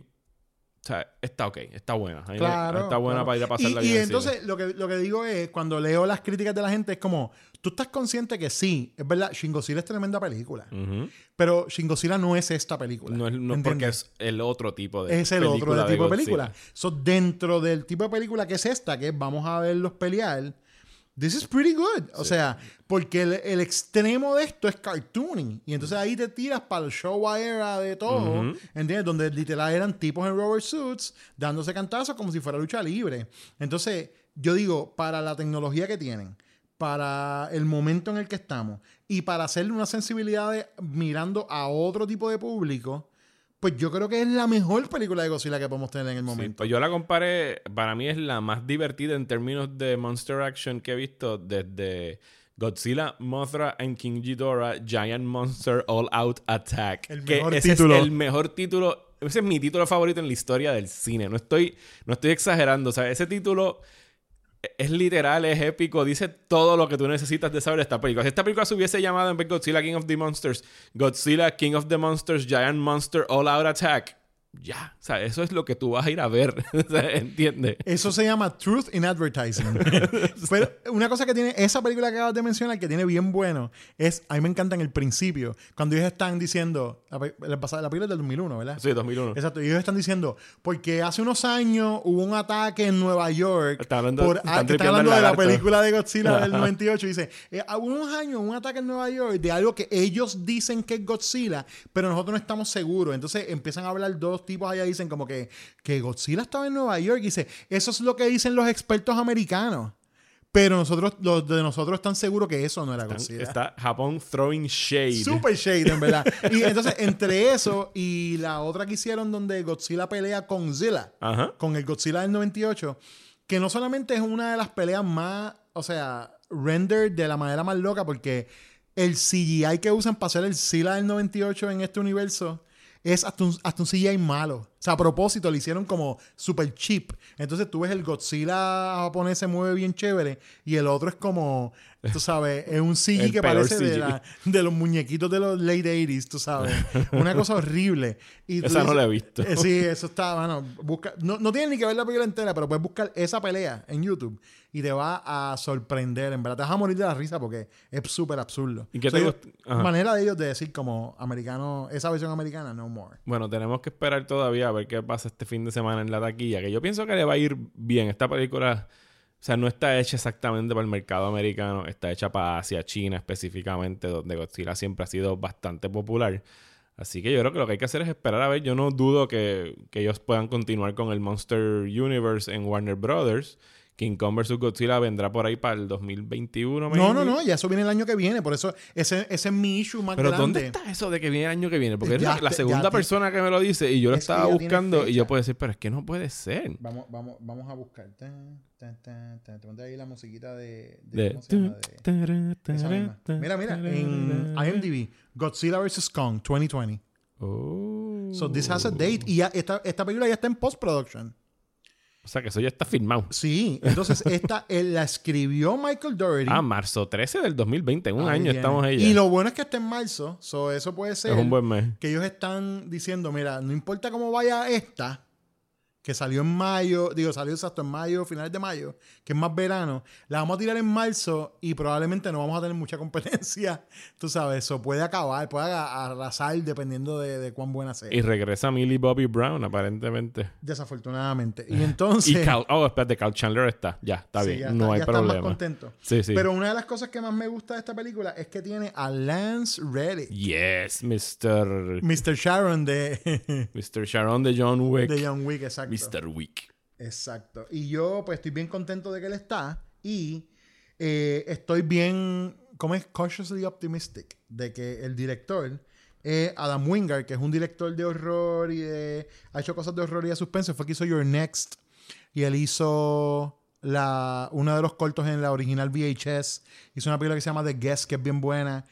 Sea, está ok, está buena. está buena para ir a pasarla y, Y entonces lo que, lo que digo es, cuando leo las críticas de la gente, es como, tú estás consciente que sí, es verdad, Shin es tremenda película. Pero Shin no es esta película. No es porque es el otro tipo de Es el otro tipo de película. So, dentro del tipo de película que es esta, que vamos a verlos pelear, this is pretty good. O sea, porque el, el extremo de esto es cartooning. Y entonces ahí te tiras para el show era de todo, ¿entiendes? Donde literal eran tipos en rubber suits dándose cantazos como si fuera lucha libre. Entonces, yo digo, para la tecnología que tienen, para el momento en el que estamos y para hacerle una sensibilidad de- mirando a otro tipo de público, pues yo creo que es la mejor película de Godzilla que podemos tener en el Sí, momento. pues yo la comparé, para mí es la más divertida en términos de Monster Action que he visto desde Godzilla, Mothra and King Ghidorah, Giant Monster All Out Attack. El que mejor ese título. es el mejor título, ese es mi título favorito en la historia del cine. No estoy, no estoy exagerando, o sea, ese título es literal, es épico, dice todo lo que tú necesitas de saber de esta película. Si esta película se hubiese llamado en vez de Godzilla King of the Monsters, Godzilla King of the Monsters, Giant Monster All Out Attack, ya, o sea, eso es lo que tú vas a ir a ver, ¿entiendes? Eso se llama Truth in Advertising. Pero una cosa que tiene esa película que acabas de mencionar, que tiene bien bueno, es, a mí me encanta en el principio, cuando ellos están diciendo, la, la la película es del 2001, ¿verdad? Sí, 2001. Exacto, y ellos están diciendo, porque hace unos años hubo un ataque en Nueva York. Están hablando- por, están ah, que están tripeando hablando de la película de Godzilla del Ajá. 98. Y dice, eh, hubo unos años un ataque en Nueva York de algo que ellos dicen que es Godzilla, pero nosotros no estamos seguros. Entonces empiezan a hablar dos tipos allá, dicen como que, que Godzilla estaba en Nueva York. Y dice, eso es lo que dicen los expertos americanos. Pero nosotros, los de nosotros están seguros que eso no era Godzilla. Está Japón throwing shade. Super shade, en verdad. Y entonces, entre eso y la otra que hicieron donde Godzilla pelea con Zilla, Ajá. con el Godzilla del 98, que no solamente es una de las peleas más, o sea, rendered de la manera más loca, porque el CGI que usan para hacer el Zilla del 98 en este universo es hasta un, hasta un CGI malo. O sea, a propósito, lo hicieron como super cheap. Entonces tú ves el Godzilla japonés se mueve bien chévere y el otro es como, tú sabes, es un El que parece de, CGI. la- de los muñequitos de los late 80s, tú sabes. Una cosa horrible. Y Esa no dices- la he visto. eh, sí, eso está, bueno, busca, no, no tienes ni que ver la película entera, pero puedes buscar esa pelea en YouTube y te va a sorprender, en verdad. Te vas a morir de la risa porque es súper absurdo. ¿Y qué te Ajá. Manera de ellos de decir como americano, esa versión americana, no more. Bueno, tenemos que esperar todavía a ver qué pasa este fin de semana en la taquilla, que yo pienso que le va a ir bien. Esta película, o sea, no está hecha exactamente para el mercado americano, está hecha para Asia, China específicamente, donde Godzilla siempre ha sido bastante popular. Así que yo creo que lo que hay que hacer es esperar a ver. Yo no dudo que, que ellos puedan continuar con el Monster Universe en Warner Brothers. King Kong vs. Godzilla vendrá por ahí para el 2021. No, no, no, ya eso viene el año que viene, por eso ese, ese es mi issue más Pero grande. ¿dónde está eso de que viene el año que viene? Porque es Ya la, segunda te- persona que me lo dice y yo lo Es estaba buscando y yo puedo decir, pero es que no puede ser. Vamos, vamos, vamos a buscar. Tan, tan, tan. Te ponte ahí la musiquita de, de- De-. Mira, mira, en IMDb, Godzilla vs. Kong 2020. Oh. So this has a date y ya esta, esta película ya está en post-production. O sea que eso ya está firmado. Sí, entonces esta él la escribió Michael Doherty. Ah, marzo 13 del 2020. En un año estamos ahí. Y lo bueno es que está en marzo, so eso puede ser Es un buen mes. que ellos están diciendo, mira, no importa cómo vaya esta, que salió en mayo, digo, salió exacto en mayo, finales de mayo, que es más verano, la vamos a tirar en marzo y probablemente no vamos a tener mucha competencia, tú sabes, eso puede acabar, puede arrasar dependiendo de, de cuán buena sea, Y regresa Millie Bobby Brown, aparentemente. desafortunadamente. Y entonces... Y Cal, oh, espérate, Cal Chandler está. Ya, está Sí, bien. ya no está- hay ya están más problema. contentos. Sí, sí. Pero una de las cosas que más me gusta de esta película es que tiene a Lance Reddick, Yes, Mr. Mr. Sharon de, Mr. Sharon de John Wick. de John Wick, exacto. Mr. Wick. Exacto. Y yo, pues, estoy bien contento de que él está. Y eh, estoy bien, ¿cómo es? Cautiously optimistic. De que el director, eh, Adam Wingard, que es un director de horror y de, ha hecho cosas de horror y de suspense, fue que hizo Your Next. Y él hizo la, uno de los cortos en la original VHS. Hizo una película que se llama The Guest, que es bien buena.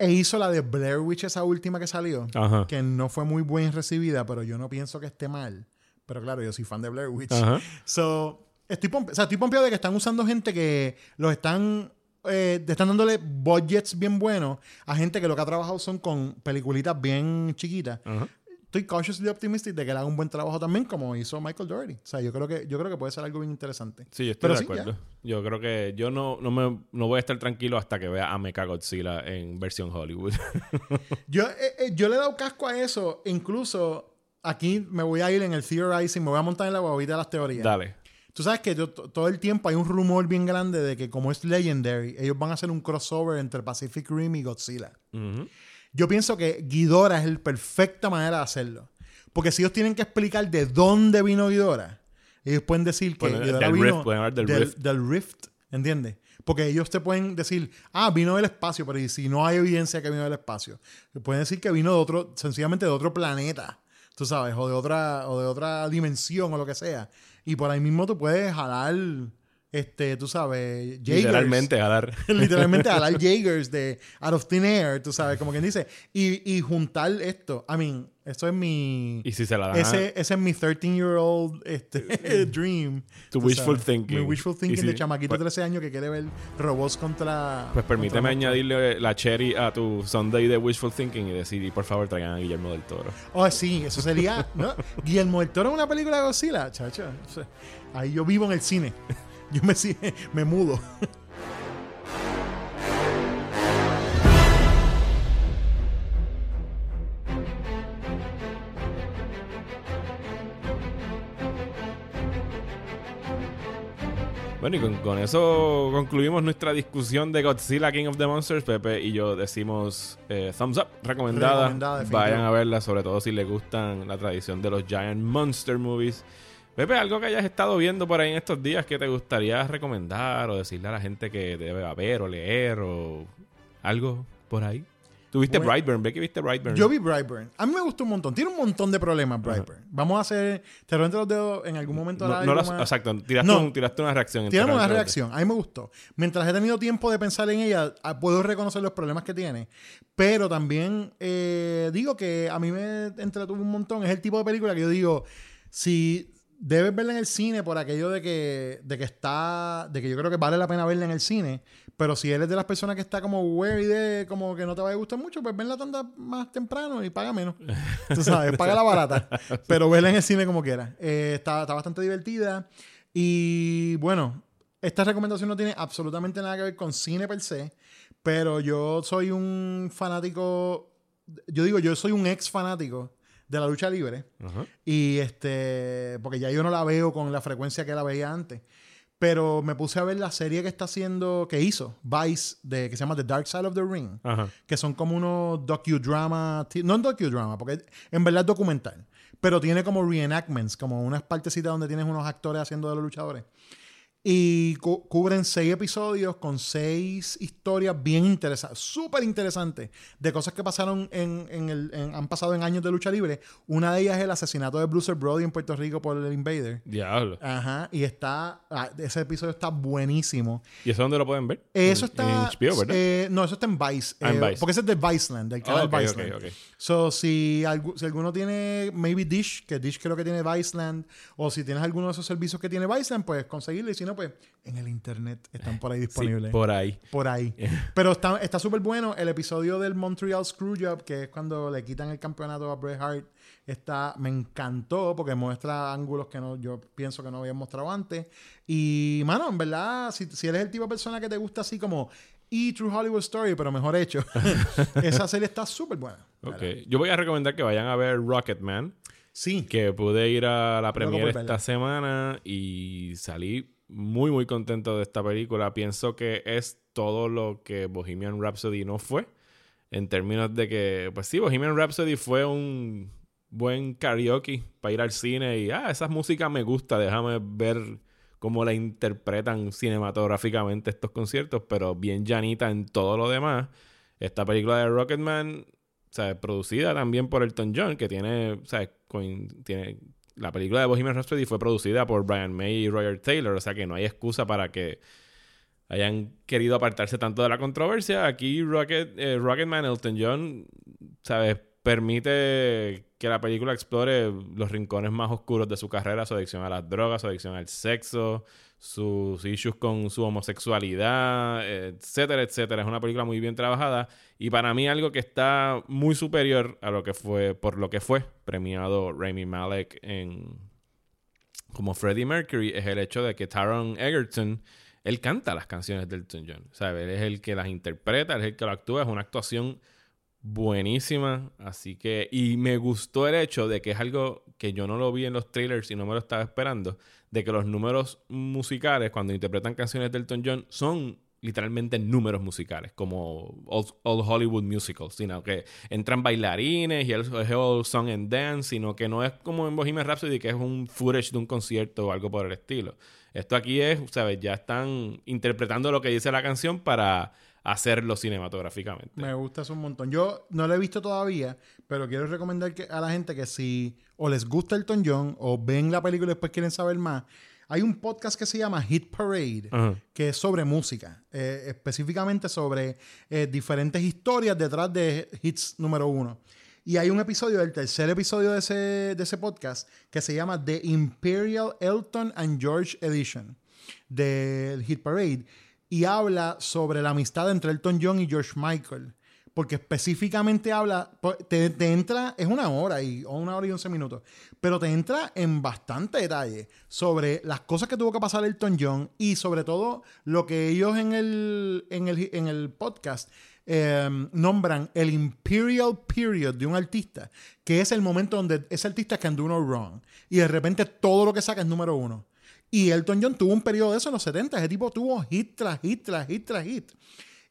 E hizo la de Blair Witch, esa última que salió Ajá. que no fue muy bien recibida, pero yo no pienso que esté mal. Pero claro, yo soy fan de Blair Witch. Ajá. So, estoy, pompe- o sea, estoy pompeado de que están usando gente que los están, eh, están dándole budgets bien buenos a gente que lo que ha trabajado son con peliculitas bien chiquitas. Ajá. Estoy cautiously optimistic de que él haga un buen trabajo también, como hizo Michael Doherty. O sea, yo creo que, yo creo que puede ser algo bien interesante. Sí, yo estoy Pero de sí, acuerdo. Yo creo que yo no, no, me, no voy a estar tranquilo hasta que vea a Mecha Godzilla en versión Hollywood. Yo, eh, eh, yo le he dado casco a eso. Incluso aquí me voy a ir en el theorizing, me voy a montar en la guavita de las teorías. Dale. Tú sabes que yo- to- todo el tiempo hay un rumor bien grande de que como es Legendary, ellos van a hacer un crossover entre Pacific Rim y Godzilla. Ujú. Yo pienso que Ghidorah es la perfecta manera de hacerlo. Porque si ellos tienen que explicar de dónde vino Ghidorah, ellos pueden decir que del vino Rift, pueden hablar del del, Rift. del Rift, ¿entiendes? Porque ellos te pueden decir, ah, vino del espacio, pero ¿y si no hay evidencia que vino del espacio? Pueden decir que vino de otro, sencillamente de otro planeta, tú sabes, o de otra, o de otra dimensión o lo que sea. Y por ahí mismo tú puedes jalar, este, tú sabes, Jaegers. Literalmente a dar. literalmente jalar Jaegers de out of thin air, tú sabes, como quien dice. Y, y juntar esto. I mean, esto es mi. y si se la dan a- Ese, ese es mi 13-year-old este, dream. Tu wishful sabes. thinking. Mi wishful thinking si- de chamaquito pues- de 13 años que quiere ver robots contra. Pues permíteme contra añadirle la cherry a tu Sunday de Wishful Thinking y decir, y por favor traigan a Guillermo del Toro. Oh, sí, eso sería. ¿no? Guillermo del Toro en una película de Godzilla, chacho. Ahí yo vivo en el cine. Yo me, me mudo. Bueno, y con, con eso concluimos nuestra discusión de Godzilla King of the Monsters. Pepe y yo decimos eh, thumbs up, recomendada. Recomendada. Vayan a verla, sobre todo si les gustan la tradición de los Giant Monster Movies. Pepe, algo que hayas estado viendo por ahí en estos días que te gustaría recomendar o decirle a la gente que debe ver o leer o algo por ahí. ¿Tuviste Bueno. Brightburn? ¿Ve que viste Brightburn? Yo vi Brightburn. A mí me gustó un montón. Tiene un montón de problemas, Brightburn. Vamos a hacer. Te lo entre los dedos en algún momento. No, no exacto, tiraste, No. un- tiraste una reacción. Tiene una reacción. A mí me gustó. Mientras he tenido tiempo de pensar en ella, puedo reconocer los problemas que tiene. Pero también eh, digo que a mí me entretuvo un montón. Es el tipo de película que yo digo, si debes verla en el cine por aquello de que, de que está, de que yo creo que vale la pena verla en el cine. Pero si eres de las personas que está como wary de como que no te va a gustar mucho, pues ven la tanda más temprano y paga menos. Tú sabes, paga la barata. Pero verla en el cine como quieras. Eh, está, está bastante divertida. Y bueno, esta recomendación no tiene absolutamente nada que ver con cine per se, pero yo soy un fanático, yo digo, yo soy un ex fanático de la lucha libre y este, porque ya yo no la veo con la frecuencia que la veía antes. Pero me puse a ver la serie que está haciendo, que hizo Vice, de, que se llama The Dark Side of the Ring que son como unos docudrama, no docudrama, porque en verdad es documental, pero tiene como reenactments, como unas partecitas donde tienes unos actores haciendo de los luchadores. Y cu- cubren seis episodios con seis historias bien interesantes, súper interesantes, de cosas que pasaron en, en el, en- han pasado en años de lucha libre. Una de ellas es el asesinato de Bruce Brody en Puerto Rico por el Invader. Diablo. Ajá, y está, ah, ese episodio está buenísimo. ¿Y eso dónde lo pueden ver? Eso En- está. En HBO, ¿verdad? eh, no, eso está en Vice. Ah, en eh, Vice. Porque ese es de Viceland, del canal ok, ok, Viceland. ok. So, si, algu- si alguno tiene maybe Dish, que Dish creo que tiene Viceland, o si tienes alguno de esos servicios que tiene Viceland, pues conseguirlo. Y si no, pues en el internet están por ahí Sí, disponibles. por ahí. Por ahí. Pero está está súper bueno. El episodio del Montreal Screwjob, que es cuando le quitan el campeonato a Bret Hart, está, me encantó porque muestra ángulos que no, yo pienso que no habían mostrado antes. Y, mano, en verdad, si, si eres el tipo de persona que te gusta así como y True Hollywood Story, pero mejor hecho, esa serie está súper buena. Ok. Yo voy a recomendar que vayan a ver Rocketman. Sí. Que pude ir a la Loco premiere esta semana y salí muy, muy contento de esta película. Pienso que es todo lo que Bohemian Rhapsody no fue. En términos de que, pues sí, Bohemian Rhapsody fue un buen karaoke para ir al cine y, ah, esa música me gusta, déjame ver cómo la interpretan cinematográficamente estos conciertos, pero bien llanita en todo lo demás. Esta película de Rocketman, sea, producida también por Elton John, que tiene, coin- tiene la película de Bohemian Rhapsody fue producida por Brian May y Roger Taylor, o sea que no hay excusa para que hayan querido apartarse tanto de la controversia. Aquí Rocket, eh, Rocketman, Elton John, ¿sabes? Permite que la película explore los rincones más oscuros de su carrera, su adicción a las drogas, su adicción al sexo, sus issues con su homosexualidad, etcétera, etcétera. Es una película muy bien trabajada y para mí algo que está muy superior a lo que fue, por lo que fue premiado Rami Malek en como Freddie Mercury es el hecho de que Taron Egerton él canta las canciones de Elton John, ¿sabes? Él es el que las interpreta, es el que lo actúa, es una actuación buenísima. Así que, y me gustó el hecho de que es algo que yo no lo vi en los trailers y no me lo estaba esperando, de que los números musicales, cuando interpretan canciones de Elton John, son literalmente números musicales, como Old, Hollywood Musicals, sino que entran bailarines y es all song and dance, sino que no es como en Bohemian Rhapsody, que es un footage de un concierto o algo por el estilo. Esto aquí es, ¿sabes? Ya están interpretando lo que dice la canción para hacerlo cinematográficamente. Me gusta eso un montón. Yo no lo he visto todavía, pero quiero recomendar que, a la gente que si o les gusta Elton John o ven la película y después quieren saber más, hay un podcast que se llama Hit Parade, que es sobre música, eh, específicamente sobre eh, diferentes historias detrás de hits número uno. Y hay un episodio, el tercer episodio de ese, de ese podcast, que se llama The Imperial Elton and George Edition del Hit Parade. Y habla sobre la amistad entre Elton John y George Michael porque específicamente habla, te, entra, es una hora y, o una hora y once minutos, pero te entra en bastante detalle sobre las cosas que tuvo que pasar Elton John y sobre todo lo que ellos en el, en el, podcast em, nombran el Imperial Period de un artista, que es el momento donde ese artista can do no wrong y de repente todo lo que saca es número uno. Y Elton John tuvo un periodo de eso en los 70, ese tipo tuvo hit tras hit tras hit tras hit.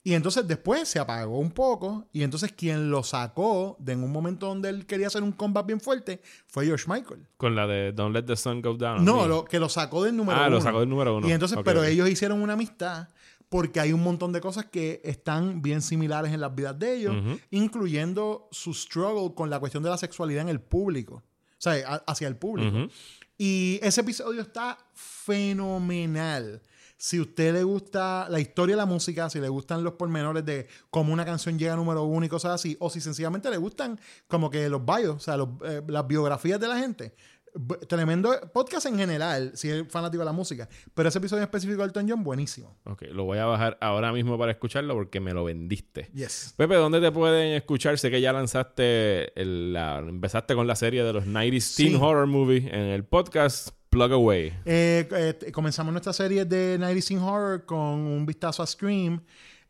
Y entonces después se apagó un poco. Y entonces quien lo sacó de en un momento donde él quería hacer un comeback bien fuerte fue George Michael. Con la de Don't Let the Sun Go Down. No, lo, que lo sacó del número uno. Ah, lo sacó del número uno. Y entonces, pero ellos hicieron una amistad porque hay un montón de cosas que están bien similares en las vidas de ellos, incluyendo su struggle con la cuestión de la sexualidad en el público. O sea, hacia el público. Y ese episodio está fenomenal si a usted le gusta la historia de la música, si le gustan los pormenores de cómo una canción llega a número uno y cosas así, o si sencillamente le gustan como que los bios, o sea, eh, las biografías de la gente. Tremendo podcast en general, si es fanático de la música. Pero ese episodio específico de Elton John, buenísimo. Ok, lo voy a bajar ahora mismo para escucharlo porque me lo vendiste. Yes. Pepe, ¿dónde te pueden escuchar? Sé que ya lanzaste, la, empezaste con la serie de los 90s Teen Horror Movie en el podcast Plug Away. Eh, eh, comenzamos nuestra serie de Night Scene Horror con un vistazo a Scream.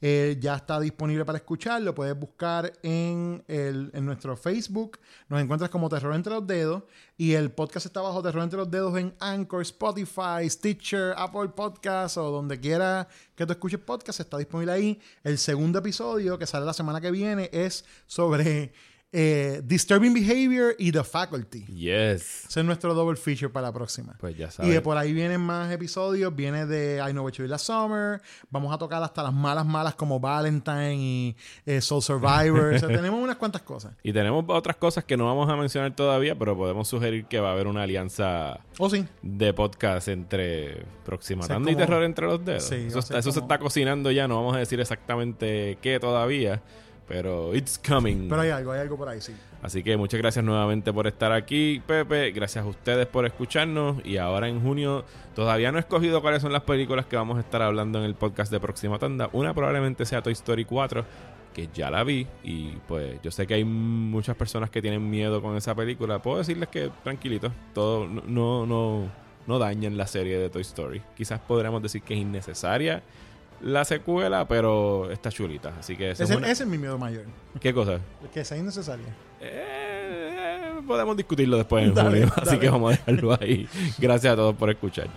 Eh, ya está disponible para escuchar. Lo puedes buscar en, el, en nuestro Facebook. Nos encuentras como Terror entre los Dedos. Y el podcast está bajo Terror entre los Dedos en Anchor, Spotify, Stitcher, Apple Podcasts o donde quiera que tú escuches podcast. Está disponible ahí. El segundo episodio que sale la semana que viene es sobre eh, Disturbing Behavior y The Faculty. Yes. Ese es nuestro double feature para la próxima. Pues ya sabes. Y de por ahí vienen más episodios. Viene de I Know What You Last Summer. Vamos a tocar hasta las malas, malas como Valentine y eh, Soul Survivor. o sea, tenemos unas cuantas cosas. Y tenemos otras cosas que no vamos a mencionar todavía, pero podemos sugerir que va a haber una alianza oh, sí. de podcast entre Próxima y Terror entre los dedos. Sí, eso, eso se está cocinando ya. No vamos a decir exactamente qué todavía. Pero it's coming. Pero hay algo, hay algo por ahí, sí. Así que muchas gracias nuevamente por estar aquí, Pepe. Gracias a ustedes por escucharnos. Y ahora en junio todavía no he escogido cuáles son las películas que vamos a estar hablando en el podcast de Próxima Tanda. Una probablemente sea Toy Story 4, que ya la vi. Y pues yo sé que hay muchas personas que tienen miedo con esa película. Puedo decirles que tranquilito, todo no, no, no dañen la serie de Toy Story. Quizás podríamos decir que es innecesaria la secuela, pero está chulita. Así que ese, es, mi miedo mayor. ¿Qué cosa? Que sea innecesaria. Eh, podemos discutirlo después en julio. Así que vamos a dejarlo ahí. Gracias a todos por escuchar.